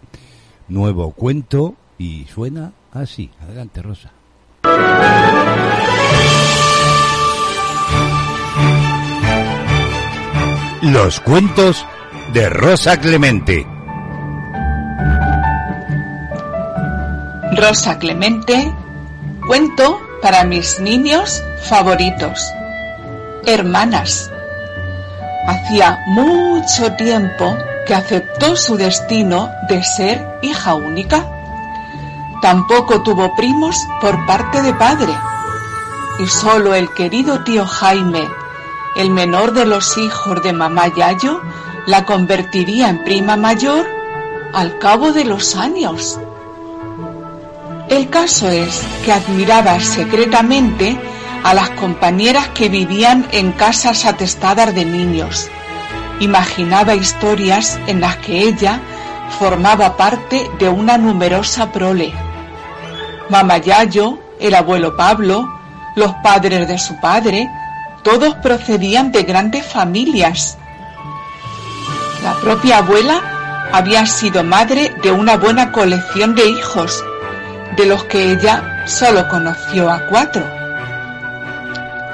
nuevo cuento y suena así. Adelante, Rosa. Los cuentos de Rosa Clemente. Rosa Clemente, cuento para mis niños favoritos. Hermanas. Hacía mucho tiempo que aceptó su destino de ser hija única. Tampoco tuvo primos por parte de padre. Y solo el querido tío Jaime, el menor de los hijos de mamá Yayo, la convertiría en prima mayor al cabo de los años. El caso es que admiraba secretamente a las compañeras que vivían en casas atestadas de niños. Imaginaba historias en las que ella formaba parte de una numerosa prole. Mamá Yayo, el abuelo Pablo, los padres de su padre, todos procedían de grandes familias. La propia abuela había sido madre de una buena colección de hijos, de los que ella solo conoció a cuatro.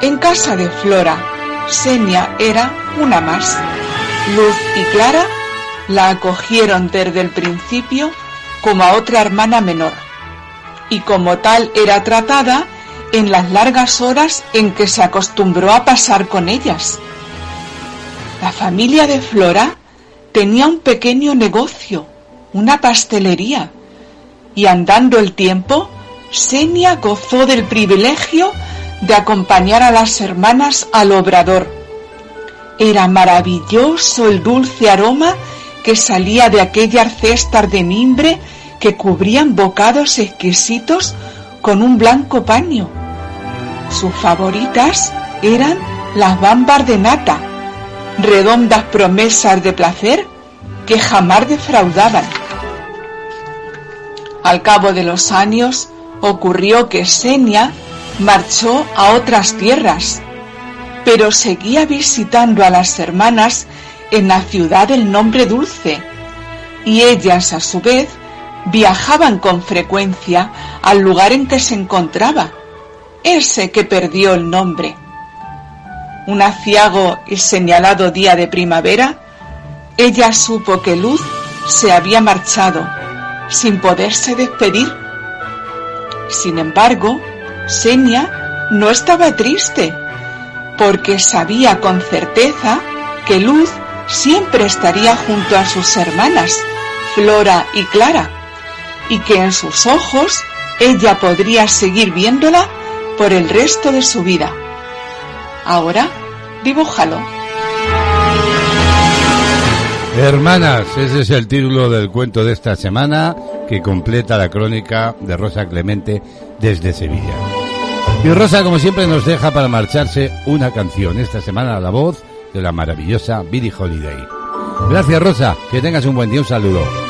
En casa de Flora, Senia era una más. Luz y Clara la acogieron desde el principio como a otra hermana menor, y como tal era tratada en las largas horas en que se acostumbró a pasar con ellas. La familia de Flora tenía un pequeño negocio, una pastelería, y andando el tiempo, Senia gozó del privilegio de acompañar a las hermanas al obrador. Era maravilloso el dulce aroma que salía de aquellas cestas de mimbre que cubrían bocados exquisitos con un blanco paño. Sus favoritas eran las bambas de nata, redondas promesas de placer que jamás defraudaban. Al cabo de los años ocurrió que Senia marchó a otras tierras, pero seguía visitando a las hermanas en la ciudad del nombre dulce, y ellas a su vez viajaban con frecuencia al lugar en que se encontraba, ese que perdió el nombre. Un aciago y señalado día de primavera, ella supo que Luz se había marchado, sin poderse despedir. Sin embargo, Senia no estaba triste, porque sabía con certeza que Luz siempre estaría junto a sus hermanas, Flora y Clara, y que en sus ojos ella podría seguir viéndola por el resto de su vida. Ahora, dibújalo. Hermanas, ese es el título del cuento de esta semana que completa la crónica de Rosa Clemente desde Sevilla. Y Rosa, como siempre, nos deja para marcharse una canción. Esta semana la voz de la maravillosa Billie Holiday. Gracias, Rosa. Que tengas un buen día. Un saludo.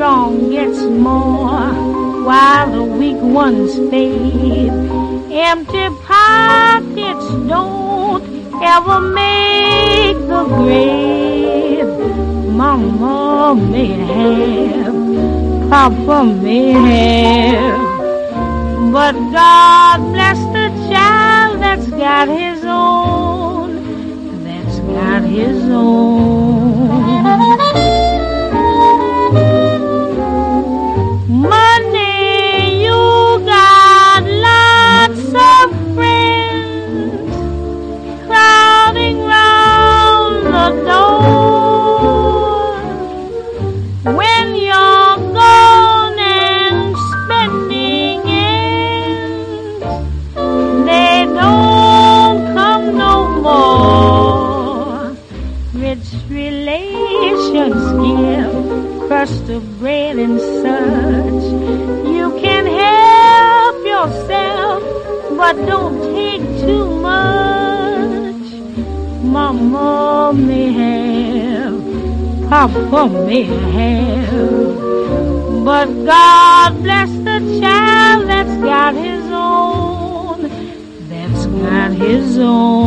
strong gets more while the weak ones fade. Empty pockets don't ever make the grave. Mama may have, Papa may have, but God bless the child that's got his own, that's got his own. But don't take too much. Mama may have, Papa may have, but God bless the child that's got his own, that's got his own.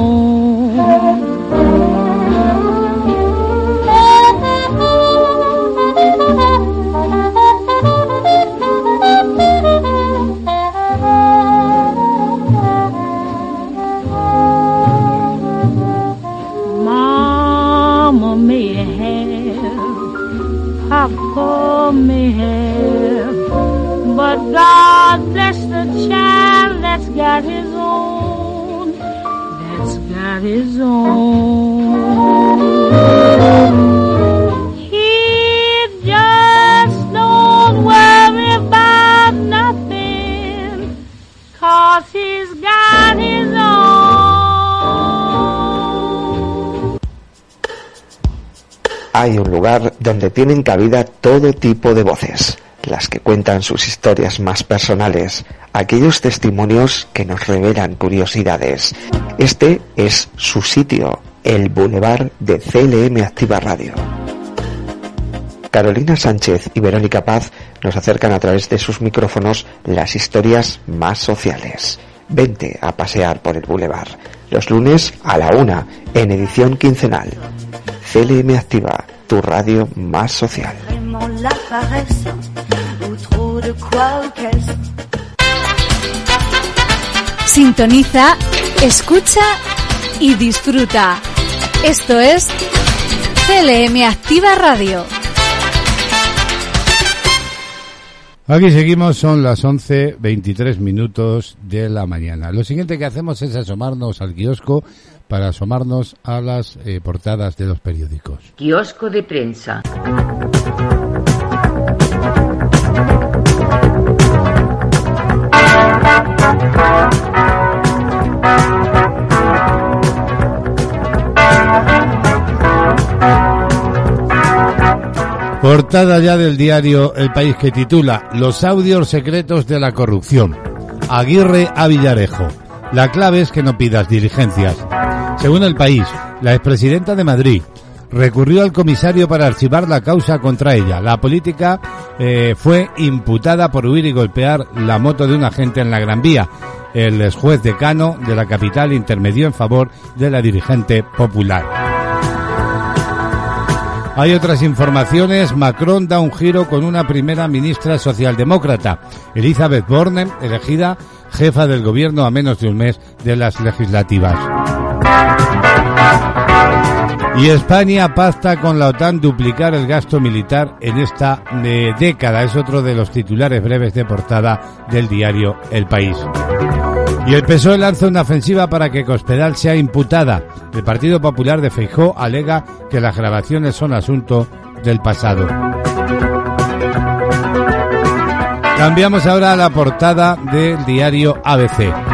Tienen cabida todo tipo de voces, las que cuentan sus historias más personales, aquellos testimonios que nos revelan curiosidades. Este es su sitio, el Boulevard de CLM Activa Radio. Carolina Sánchez y Verónica Paz nos acercan a través de sus micrófonos las historias más sociales. Vente a pasear por el Boulevard, los lunes a la una, en edición quincenal. CLM Activa, tu radio más social. Sintoniza, escucha y disfruta. Esto es CLM Activa Radio. Aquí seguimos, son las 11.23 minutos de la mañana. Lo siguiente que hacemos es asomarnos al kiosco para asomarnos a las eh, portadas de los periódicos. Kiosco de prensa. Portada ya del diario El País que titula Los audios secretos de la corrupción. Aguirre a Villarejo. La clave es que no pidas diligencias. Según el país, la expresidenta de Madrid recurrió al comisario para archivar la causa contra ella. La política eh, fue imputada por huir y golpear la moto de un agente en la Gran Vía. El juez decano de la capital intermedió en favor de la dirigente popular. Hay otras informaciones. Macron da un giro con una primera ministra socialdemócrata, Elizabeth Borne, elegida jefa del gobierno a menos de un mes de las legislativas. Y España pacta con la OTAN duplicar el gasto militar en esta eh, década. Es otro de los titulares breves de portada del diario El País. Y el PSOE lanza una ofensiva para que Cospedal sea imputada. El Partido Popular de Feijó alega que las grabaciones son asunto del pasado. Cambiamos ahora a la portada del diario ABC.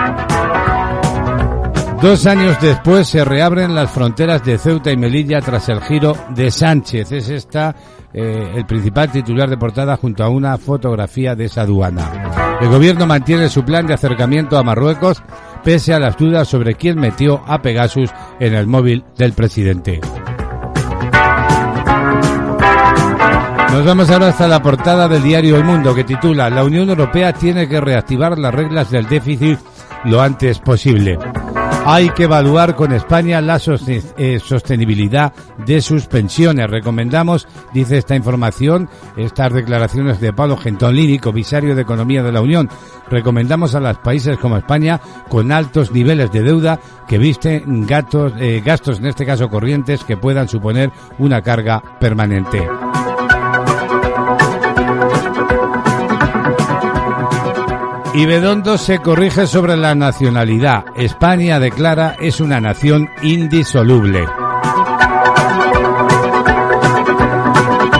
Dos años después se reabren las fronteras de Ceuta y Melilla tras el giro de Sánchez. Es esta eh, el principal titular de portada junto a una fotografía de esa aduana. El gobierno mantiene su plan de acercamiento a Marruecos pese a las dudas sobre quién metió a Pegasus en el móvil del presidente. Nos vamos ahora hasta la portada del diario El Mundo que titula La Unión Europea tiene que reactivar las reglas del déficit lo antes posible. Hay que evaluar con España la eh, sostenibilidad de sus pensiones. Recomendamos, dice esta información, estas declaraciones de Pablo Gentilini, comisario de Economía de la Unión. Recomendamos a los países como España con altos niveles de deuda que visten gatos, eh, gastos, en este caso corrientes, que puedan suponer una carga permanente. Y Bedondo se corrige sobre la nacionalidad. España declara es una nación indisoluble.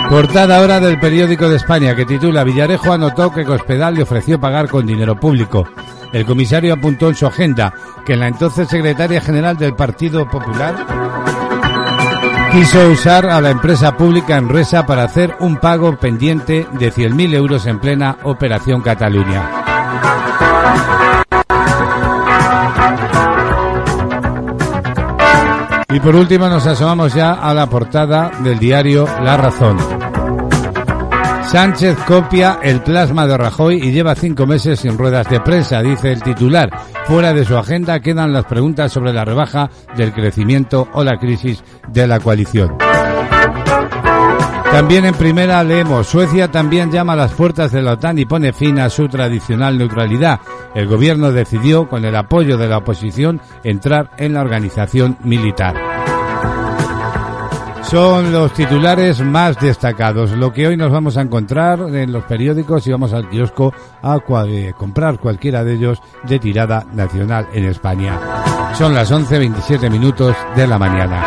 Portada ahora del periódico de España que titula Villarejo anotó que Cospedal le ofreció pagar con dinero público. El comisario apuntó en su agenda que la entonces secretaria general del Partido Popular quiso usar a la empresa pública Enresa para hacer un pago pendiente de 100.000 euros en plena Operación Cataluña. Y por último nos asomamos ya a la portada del diario La Razón. Sánchez copia el plasma de Rajoy y lleva cinco meses sin ruedas de prensa, dice el titular. Fuera de su agenda quedan las preguntas sobre la rebaja del crecimiento o la crisis de la coalición. También en primera leemos, Suecia también llama a las puertas de la OTAN y pone fin a su tradicional neutralidad. El gobierno decidió, con el apoyo de la oposición, entrar en la organización militar. Son los titulares más destacados, lo que hoy nos vamos a encontrar en los periódicos y vamos al kiosco a eh, comprar cualquiera de ellos de tirada nacional en España. Son las 11.27 minutos de la mañana.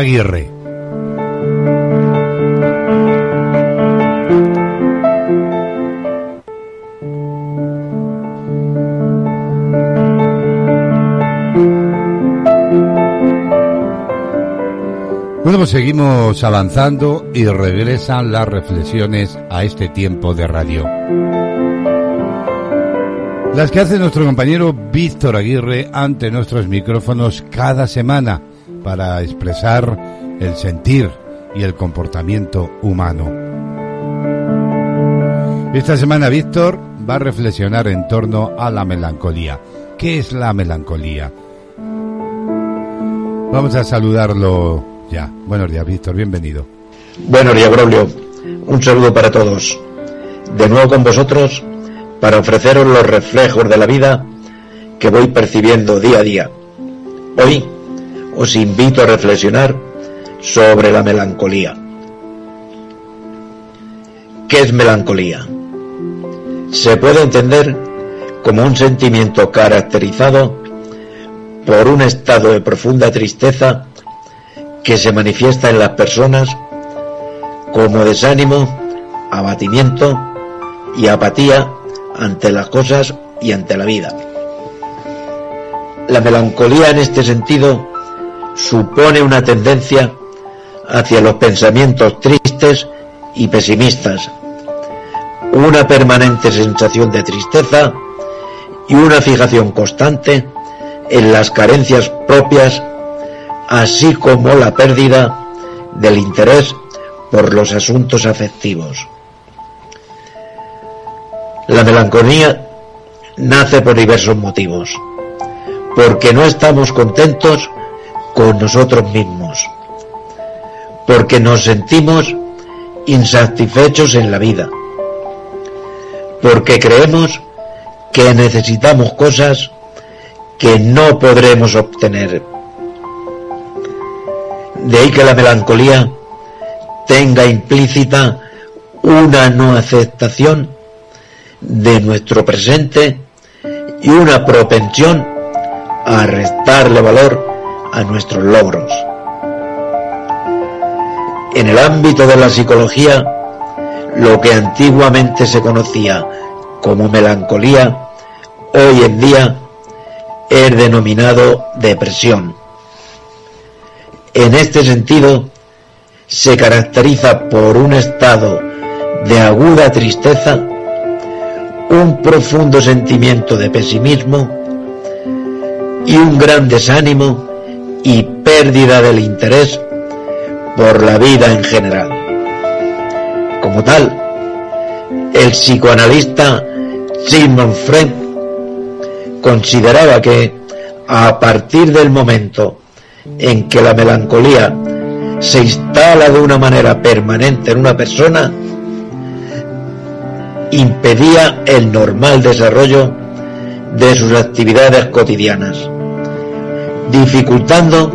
Aguirre. Bueno, pues seguimos avanzando y regresan las reflexiones a este tiempo de radio. Las que hace nuestro compañero Víctor Aguirre ante nuestros micrófonos cada semana para expresar el sentir y el comportamiento humano. Esta semana Víctor va a reflexionar en torno a la melancolía. ¿Qué es la melancolía? Vamos a saludarlo ya. Buenos días, Víctor, bienvenido. Buenos días, Braulio. Un saludo para todos. De nuevo con vosotros para ofreceros los reflejos de la vida que voy percibiendo día a día. Hoy os invito a reflexionar sobre la melancolía. ¿Qué es melancolía? Se puede entender como un sentimiento caracterizado por un estado de profunda tristeza que se manifiesta en las personas como desánimo, abatimiento y apatía ante las cosas y ante la vida. La melancolía en este sentido supone una tendencia hacia los pensamientos tristes y pesimistas, una permanente sensación de tristeza y una fijación constante en las carencias propias, así como la pérdida del interés por los asuntos afectivos. La melancolía nace por diversos motivos, porque no estamos contentos con nosotros mismos, porque nos sentimos insatisfechos en la vida, porque creemos que necesitamos cosas que no podremos obtener. De ahí que la melancolía tenga implícita una no aceptación de nuestro presente y una propensión a restarle valor a nuestros logros. En el ámbito de la psicología, lo que antiguamente se conocía como melancolía, hoy en día es denominado depresión. En este sentido, se caracteriza por un estado de aguda tristeza, un profundo sentimiento de pesimismo y un gran desánimo y pérdida del interés por la vida en general. Como tal, el psicoanalista Sigmund Freud consideraba que a partir del momento en que la melancolía se instala de una manera permanente en una persona, impedía el normal desarrollo de sus actividades cotidianas, dificultando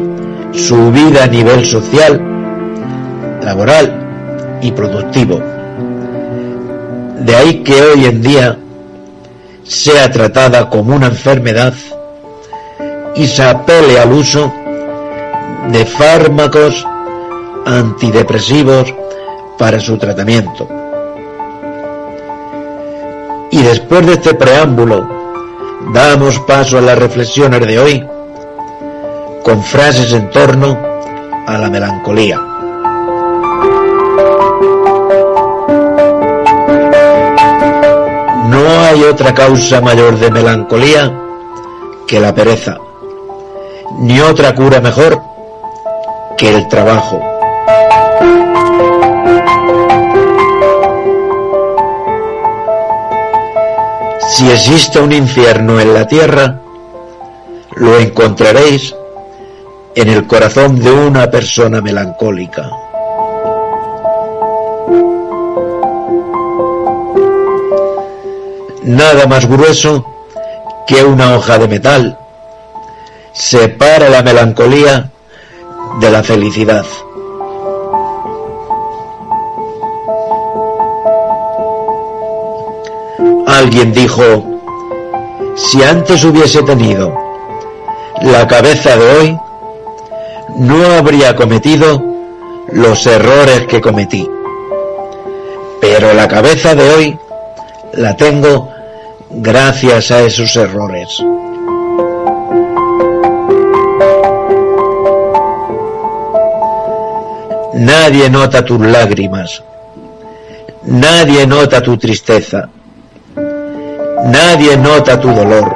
su vida a nivel social, laboral y productivo. De ahí que hoy en día sea tratada como una enfermedad y se apele al uso de fármacos antidepresivos para su tratamiento. Y después de este preámbulo, damos paso a las reflexiones de hoy con frases en torno a la melancolía. No hay otra causa mayor de melancolía que la pereza, ni otra cura mejor que el trabajo. Si existe un infierno en la tierra, lo encontraréis en el corazón de una persona melancólica. Nada más grueso que una hoja de metal separa la melancolía de la felicidad. Alguien dijo, si antes hubiese tenido la cabeza de hoy, no habría cometido los errores que cometí. Pero la cabeza de hoy la tengo gracias a esos errores. Nadie nota tus lágrimas. Nadie nota tu tristeza. Nadie nota tu dolor.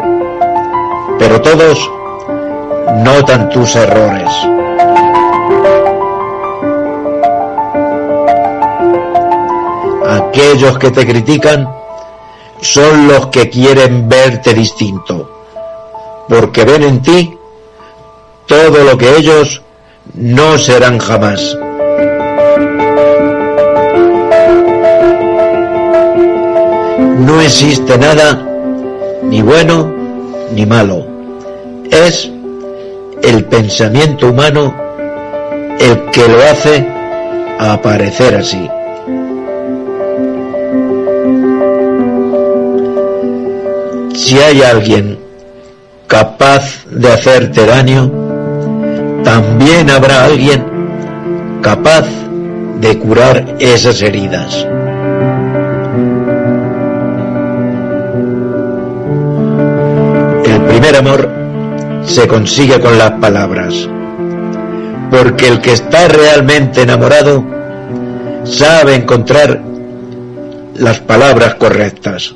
Pero todos notan tus errores. Aquellos que te critican son los que quieren verte distinto, porque ven en ti todo lo que ellos no serán jamás. No existe nada ni bueno ni malo. Es el pensamiento humano el que lo hace aparecer así. Si hay alguien capaz de hacerte daño, también habrá alguien capaz de curar esas heridas. El primer amor se consigue con las palabras, porque el que está realmente enamorado sabe encontrar las palabras correctas.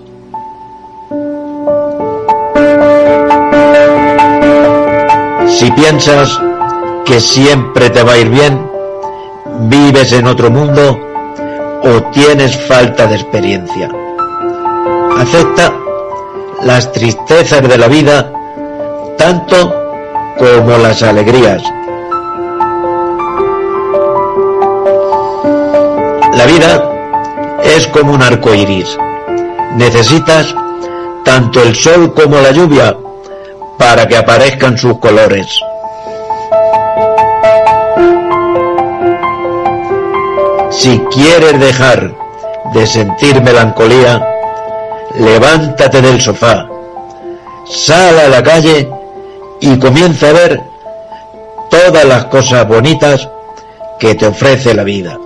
Si piensas que siempre te va a ir bien, vives en otro mundo o tienes falta de experiencia. Acepta las tristezas de la vida tanto como las alegrías. La vida es como un arco iris. Necesitas tanto el sol como la lluvia para que aparezcan sus colores. Si quieres dejar de sentir melancolía, levántate del sofá, sal a la calle y comienza a ver todas las cosas bonitas que te ofrece la vida.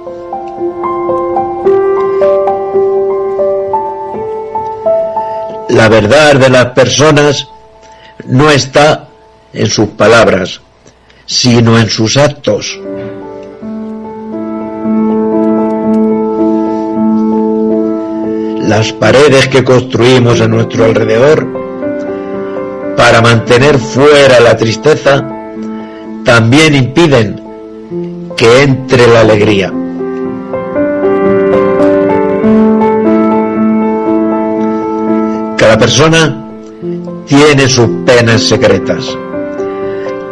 La verdad de las personas no está en sus palabras, sino en sus actos. Las paredes que construimos a nuestro alrededor para mantener fuera la tristeza también impiden que entre la alegría. Cada persona tiene sus penas secretas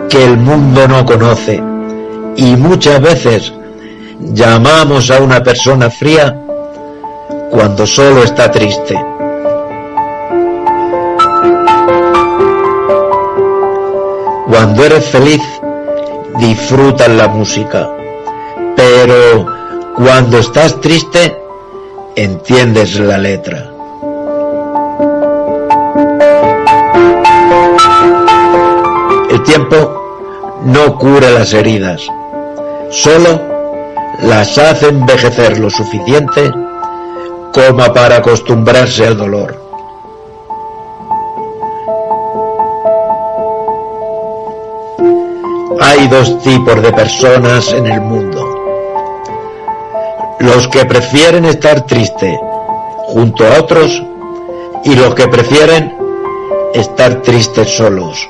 que el mundo no conoce y muchas veces llamamos a una persona fría cuando solo está triste. Cuando eres feliz, disfrutas la música, pero cuando estás triste, entiendes la letra. Tiempo no cura las heridas, solo las hace envejecer lo suficiente como para acostumbrarse al dolor. Hay dos tipos de personas en el mundo. Los que prefieren estar triste junto a otros y los que prefieren estar tristes solos.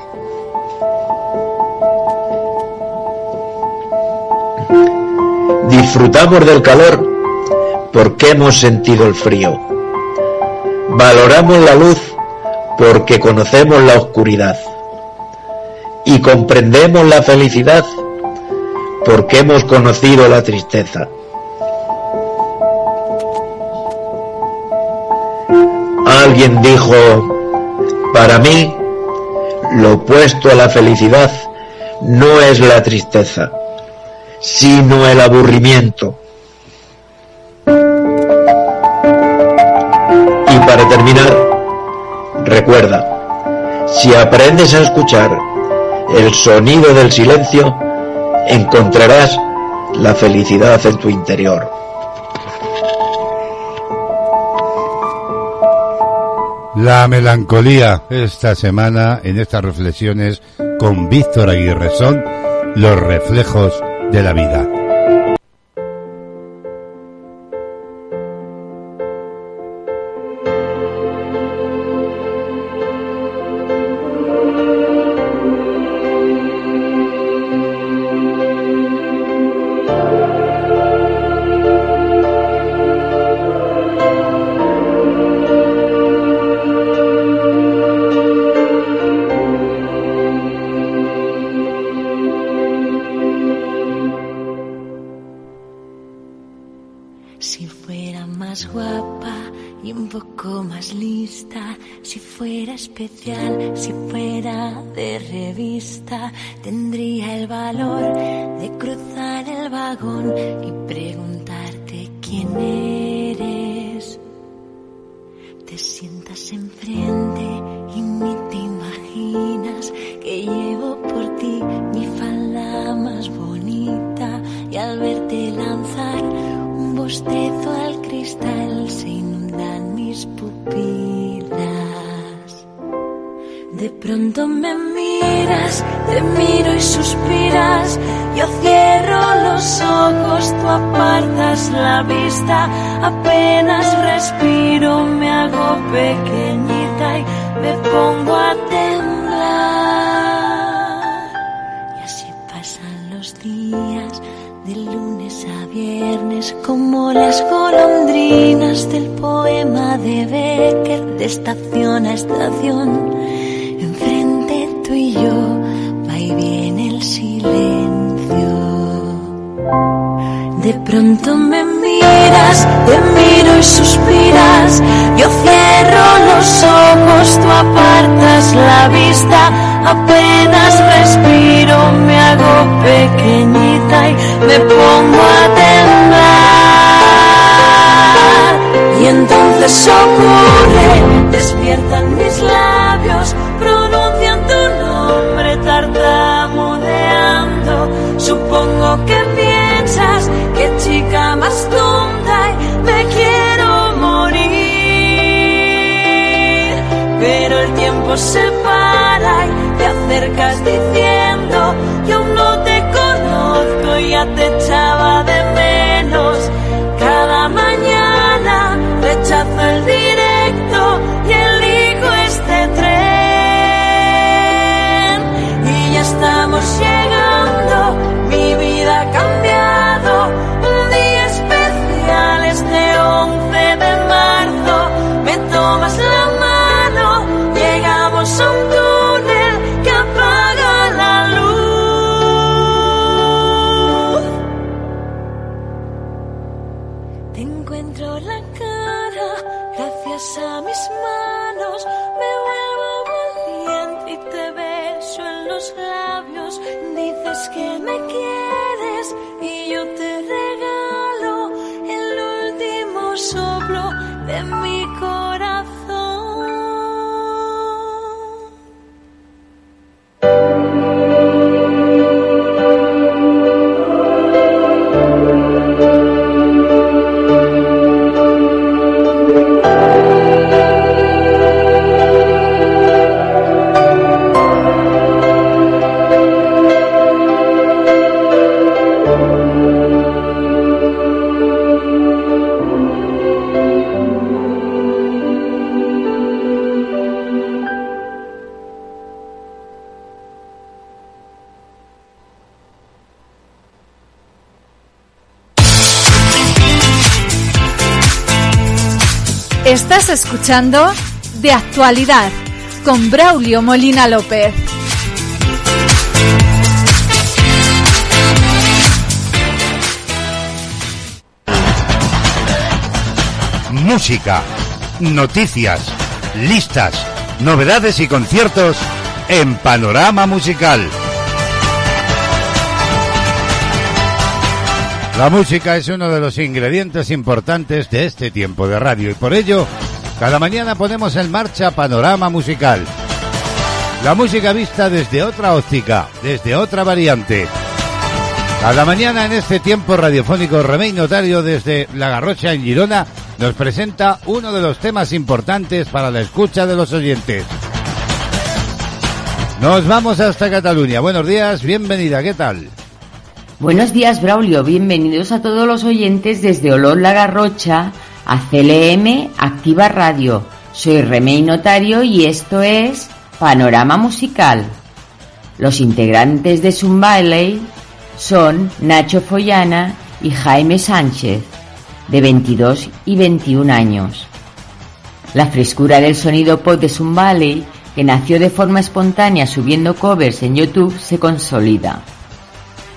Disfrutamos del calor porque hemos sentido el frío. Valoramos la luz porque conocemos la oscuridad. Y comprendemos la felicidad porque hemos conocido la tristeza. Alguien dijo, para mí, lo opuesto a la felicidad no es la tristeza, sino el aburrimiento. Y para terminar, recuerda, si aprendes a escuchar el sonido del silencio, encontrarás la felicidad en tu interior. La melancolía esta semana en estas reflexiones con Víctor Aguirre son los reflejos de la vida. Especial, si fuera de revista, escuchando De Actualidad con Braulio Molina López. Música, noticias, listas, novedades y conciertos en Panorama Musical. La música es uno de los ingredientes importantes de este tiempo de radio y por ello, cada mañana ponemos en marcha Panorama Musical. La música vista desde otra óptica, desde otra variante. Cada mañana en este tiempo radiofónico Remey Notario desde La Garrocha en Girona nos presenta uno de los temas importantes para la escucha de los oyentes. Nos vamos hasta Cataluña. Buenos días, bienvenida, ¿qué tal? Buenos días, Braulio. Bienvenidos a todos los oyentes desde Olor La Garrocha a CLM Activa Radio. Soy Remey Notario y esto es Panorama Musical. Los integrantes de Sun son Nacho Follana y Jaime Sánchez, de 22 y 21 años. La frescura del sonido pop de Sun que nació de forma espontánea subiendo covers en YouTube, se consolida.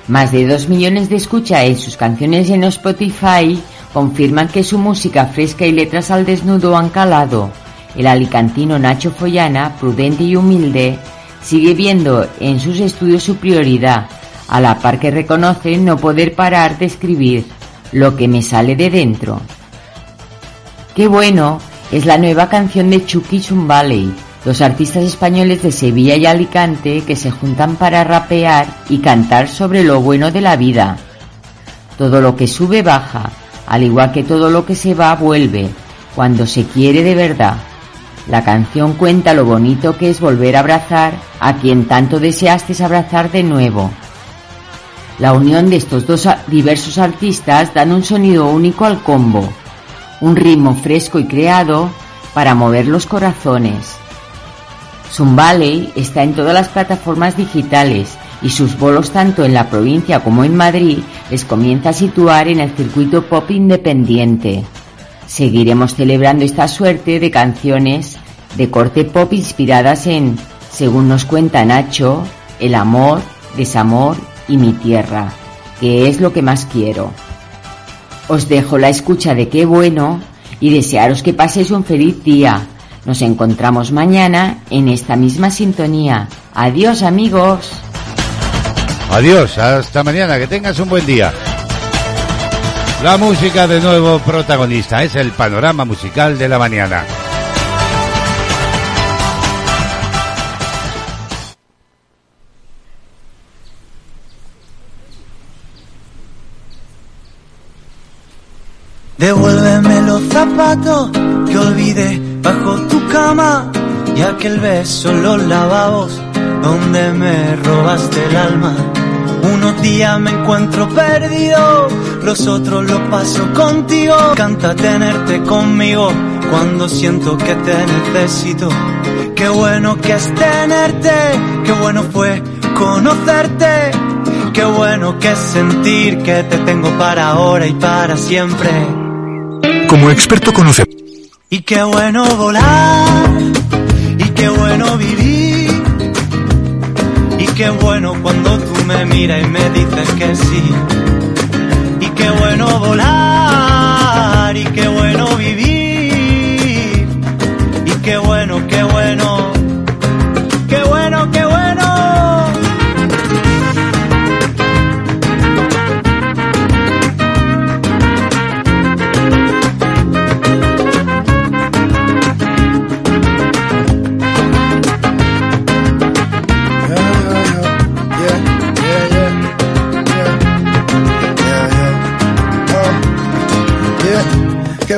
Más de 2 millones de escucha en sus canciones en Spotify, confirman que su música fresca y letras al desnudo han calado. El alicantino Nacho Follana, prudente y humilde, sigue viendo en sus estudios su prioridad, a la par que reconoce no poder parar de escribir lo que me sale de dentro. Qué bueno es la nueva canción de Chucky Valley, los artistas españoles de Sevilla y Alicante que se juntan para rapear y cantar sobre lo bueno de la vida. Todo lo que sube baja, al igual que todo lo que se va vuelve, cuando se quiere de verdad. La canción cuenta lo bonito que es volver a abrazar a quien tanto deseaste abrazar de nuevo. La unión de estos dos diversos artistas dan un sonido único al combo, un ritmo fresco y creado para mover los corazones. Valley está en todas las plataformas digitales y sus bolos tanto en la provincia como en Madrid les comienza a situar en el circuito pop independiente. Seguiremos celebrando esta suerte de canciones de corte pop inspiradas en, según nos cuenta Nacho, el amor, desamor y mi tierra, que es lo que más quiero. Os dejo la escucha de qué bueno y desearos que paséis un feliz día. Nos encontramos mañana en esta misma sintonía. Adiós amigos. Adiós, hasta mañana, que tengas un buen día. La música de nuevo protagonista es el panorama musical de la mañana. Devuélveme los zapatos que olvidé bajo tu cama y aquel beso en los lavabos donde me robaste el alma. Unos días me encuentro perdido, los otros los paso contigo. Canta tenerte conmigo cuando siento que te necesito. Qué bueno que es tenerte, qué bueno fue conocerte. Qué bueno que es sentir que te tengo para ahora y para siempre. Como experto conoce. Y qué bueno volar, y qué bueno vivir. Qué bueno cuando tú me miras y me dices que sí. Y qué bueno volar,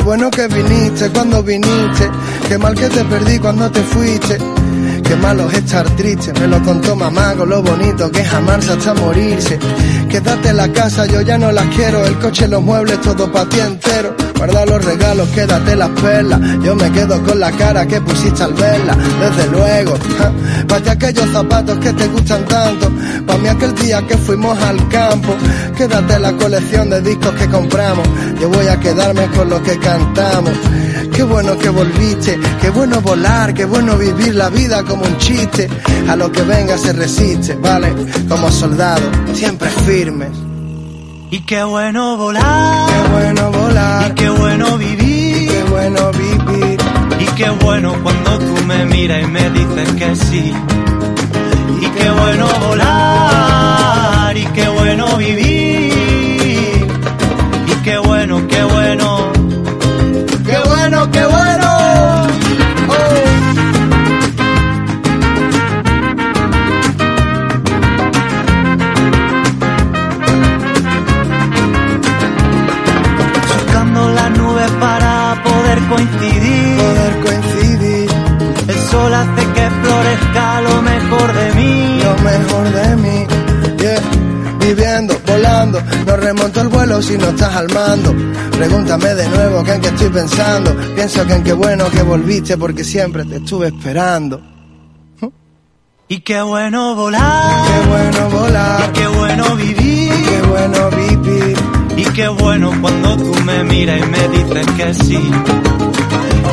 bueno que viniste cuando viniste. Qué mal que te perdí cuando te fuiste. Qué malo es estar triste. Me lo contó mamá con lo bonito que es amarse hasta morirse. Quédate en la casa, yo ya no las quiero. El coche, los muebles, todo para ti entero. Guarda los regalos, quédate las perlas. Yo me quedo con la cara que pusiste al verla. Desde luego, ja. ti aquellos zapatos que te gustan tanto. Para mí aquel día que fuimos al campo. Quédate la colección de discos que compramos. Yo voy a quedarme con lo que cantamos. Qué bueno que volviste, qué bueno volar, qué bueno vivir la vida como un chiste. A lo que venga se resiste, ¿vale? Como soldado, siempre firmes. Y qué bueno volar, qué bueno volar, y qué bueno vivir, y qué bueno vivir, y qué bueno cuando tú me miras y me dices que sí. Y qué bueno volar, y qué bueno vivir, bueno, qué si no estás al mando. Pregúntame de nuevo que en qué estoy pensando. Pienso que en qué bueno que volviste porque siempre te estuve esperando. Y qué bueno volar, Qué bueno volar, y qué bueno vivir. qué bueno vivir. Y qué bueno cuando tú me miras y me dices que sí.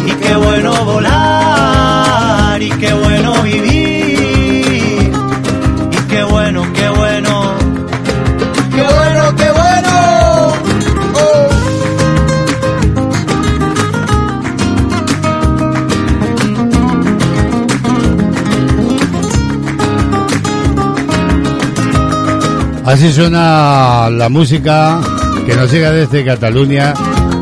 Y qué bueno volar, y qué bueno vivir. Y qué bueno, qué bueno, Qué bueno, qué bueno. Así suena la música que nos llega desde Cataluña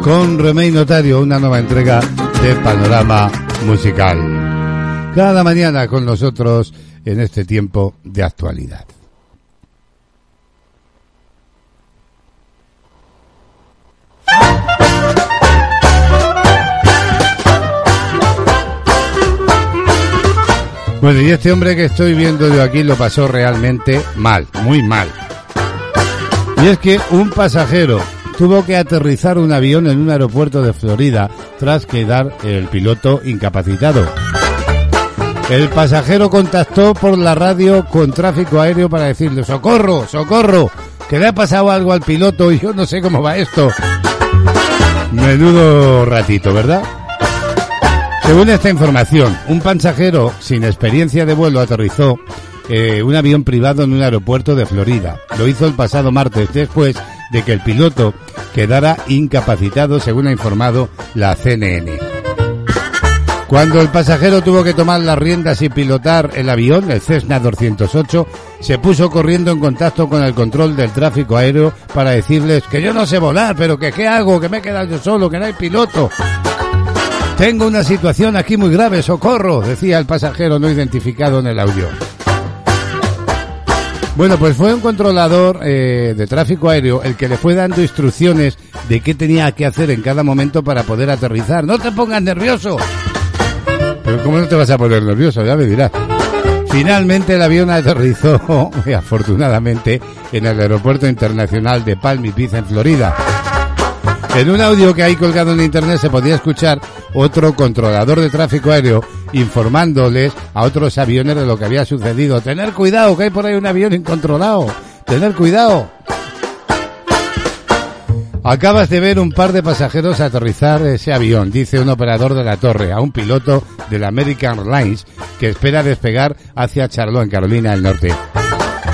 con Remey Notario, una nueva entrega de Panorama Musical. Cada mañana con nosotros en este tiempo de actualidad. Bueno, y este hombre que estoy viendo yo aquí lo pasó realmente mal, muy mal. Y es que un pasajero tuvo que aterrizar un avión en un aeropuerto de Florida tras quedar el piloto incapacitado. El pasajero contactó por la radio con tráfico aéreo para decirle, socorro, socorro, que le ha pasado algo al piloto y yo no sé cómo va esto. Menudo ratito, ¿verdad? Según esta información, un pasajero sin experiencia de vuelo aterrizó eh, un avión privado en un aeropuerto de Florida. Lo hizo el pasado martes después de que el piloto quedara incapacitado, según ha informado la CNN. Cuando el pasajero tuvo que tomar las riendas y pilotar el avión, el Cessna 208, se puso corriendo en contacto con el control del tráfico aéreo para decirles que yo no sé volar, pero que qué hago, que me he quedado yo solo, que no hay piloto. Tengo una situación aquí muy grave, socorro, decía el pasajero no identificado en el audio. Bueno, pues fue un controlador eh, de tráfico aéreo el que le fue dando instrucciones de qué tenía que hacer en cada momento para poder aterrizar. No te pongas nervioso. Pero ¿cómo no te vas a poner nervioso? Ya me dirás. Finalmente el avión aterrizó, afortunadamente, en el aeropuerto internacional de Palm Beach, en Florida. En un audio que hay colgado en internet se podía escuchar otro controlador de tráfico aéreo informándoles a otros aviones de lo que había sucedido. Tener cuidado, que hay por ahí un avión incontrolado. Tener cuidado. Acabas de ver un par de pasajeros aterrizar ese avión, dice un operador de la torre, a un piloto del American Airlines que espera despegar hacia Charlotte, en Carolina del Norte.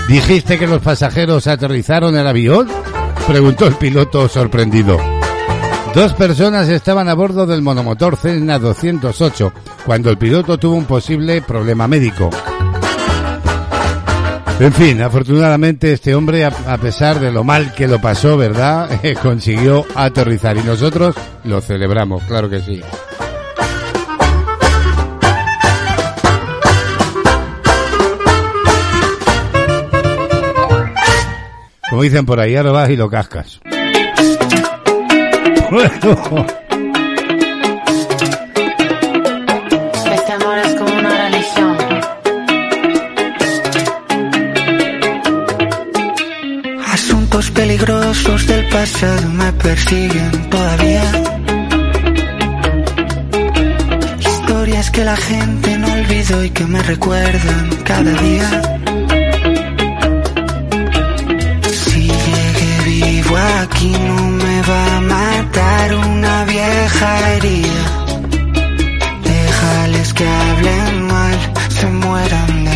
¿Dijiste que los pasajeros aterrizaron el avión? Preguntó el piloto sorprendido. Dos personas estaban a bordo del monomotor Cessna 208 cuando el piloto tuvo un posible problema médico. En fin, afortunadamente este hombre, a, pesar de lo mal que lo pasó, ¿verdad? Eh, consiguió aterrizar y nosotros lo celebramos, claro que sí. Como dicen por ahí, ahora vas y lo cascas. Este amor es como una religión. Asuntos peligrosos del pasado me persiguen todavía. Historias que la gente no olvidó y que me recuerdan cada día. Si llegué vivo aquí no una vieja herida. Déjales que hablen mal, se mueran de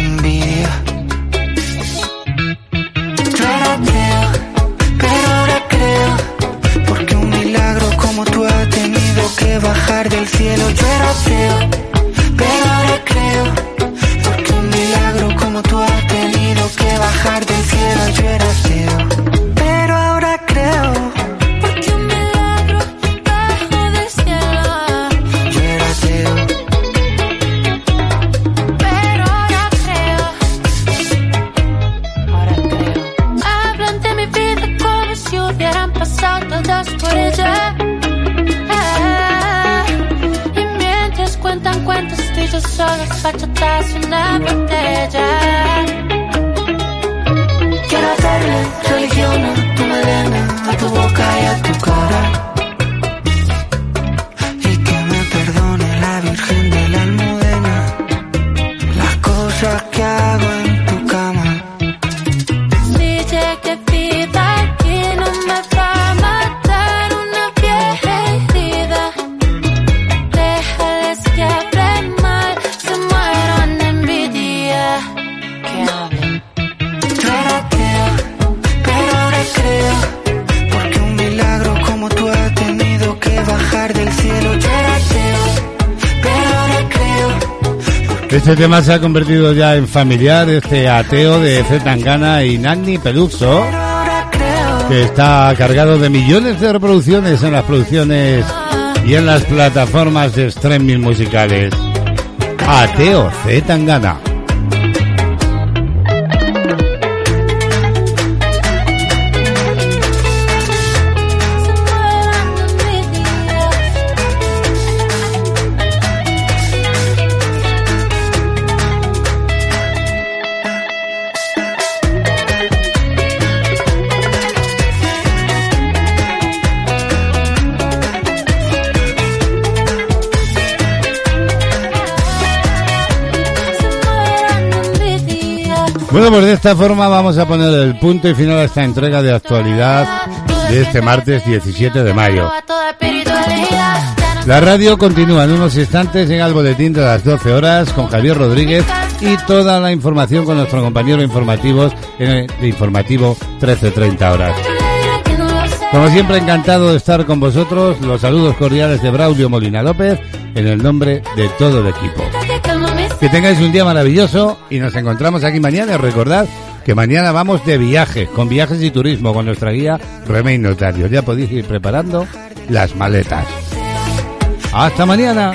Este tema se ha convertido ya en familiar, este ateo de Zetangana y Nanni Peluxo, que está cargado de millones de reproducciones en las producciones y en las plataformas de streaming musicales. Ateo Zetangana. Bueno, pues de esta forma vamos a poner el punto y final a esta entrega de actualidad de este martes 17 de mayo. La radio continúa en unos instantes, llega el boletín de las 12 horas con Javier Rodríguez y toda la información con nuestro compañero informativos en el informativo 13.30 horas. Como siempre, encantado de estar con vosotros. Los saludos cordiales de Braulio Molina López en el nombre de todo el equipo. Que tengáis un día maravilloso y nos encontramos aquí mañana. Recordad que mañana vamos de viaje, con viajes y turismo, con nuestra guía Remey Notario. Ya podéis ir preparando las maletas. Hasta mañana.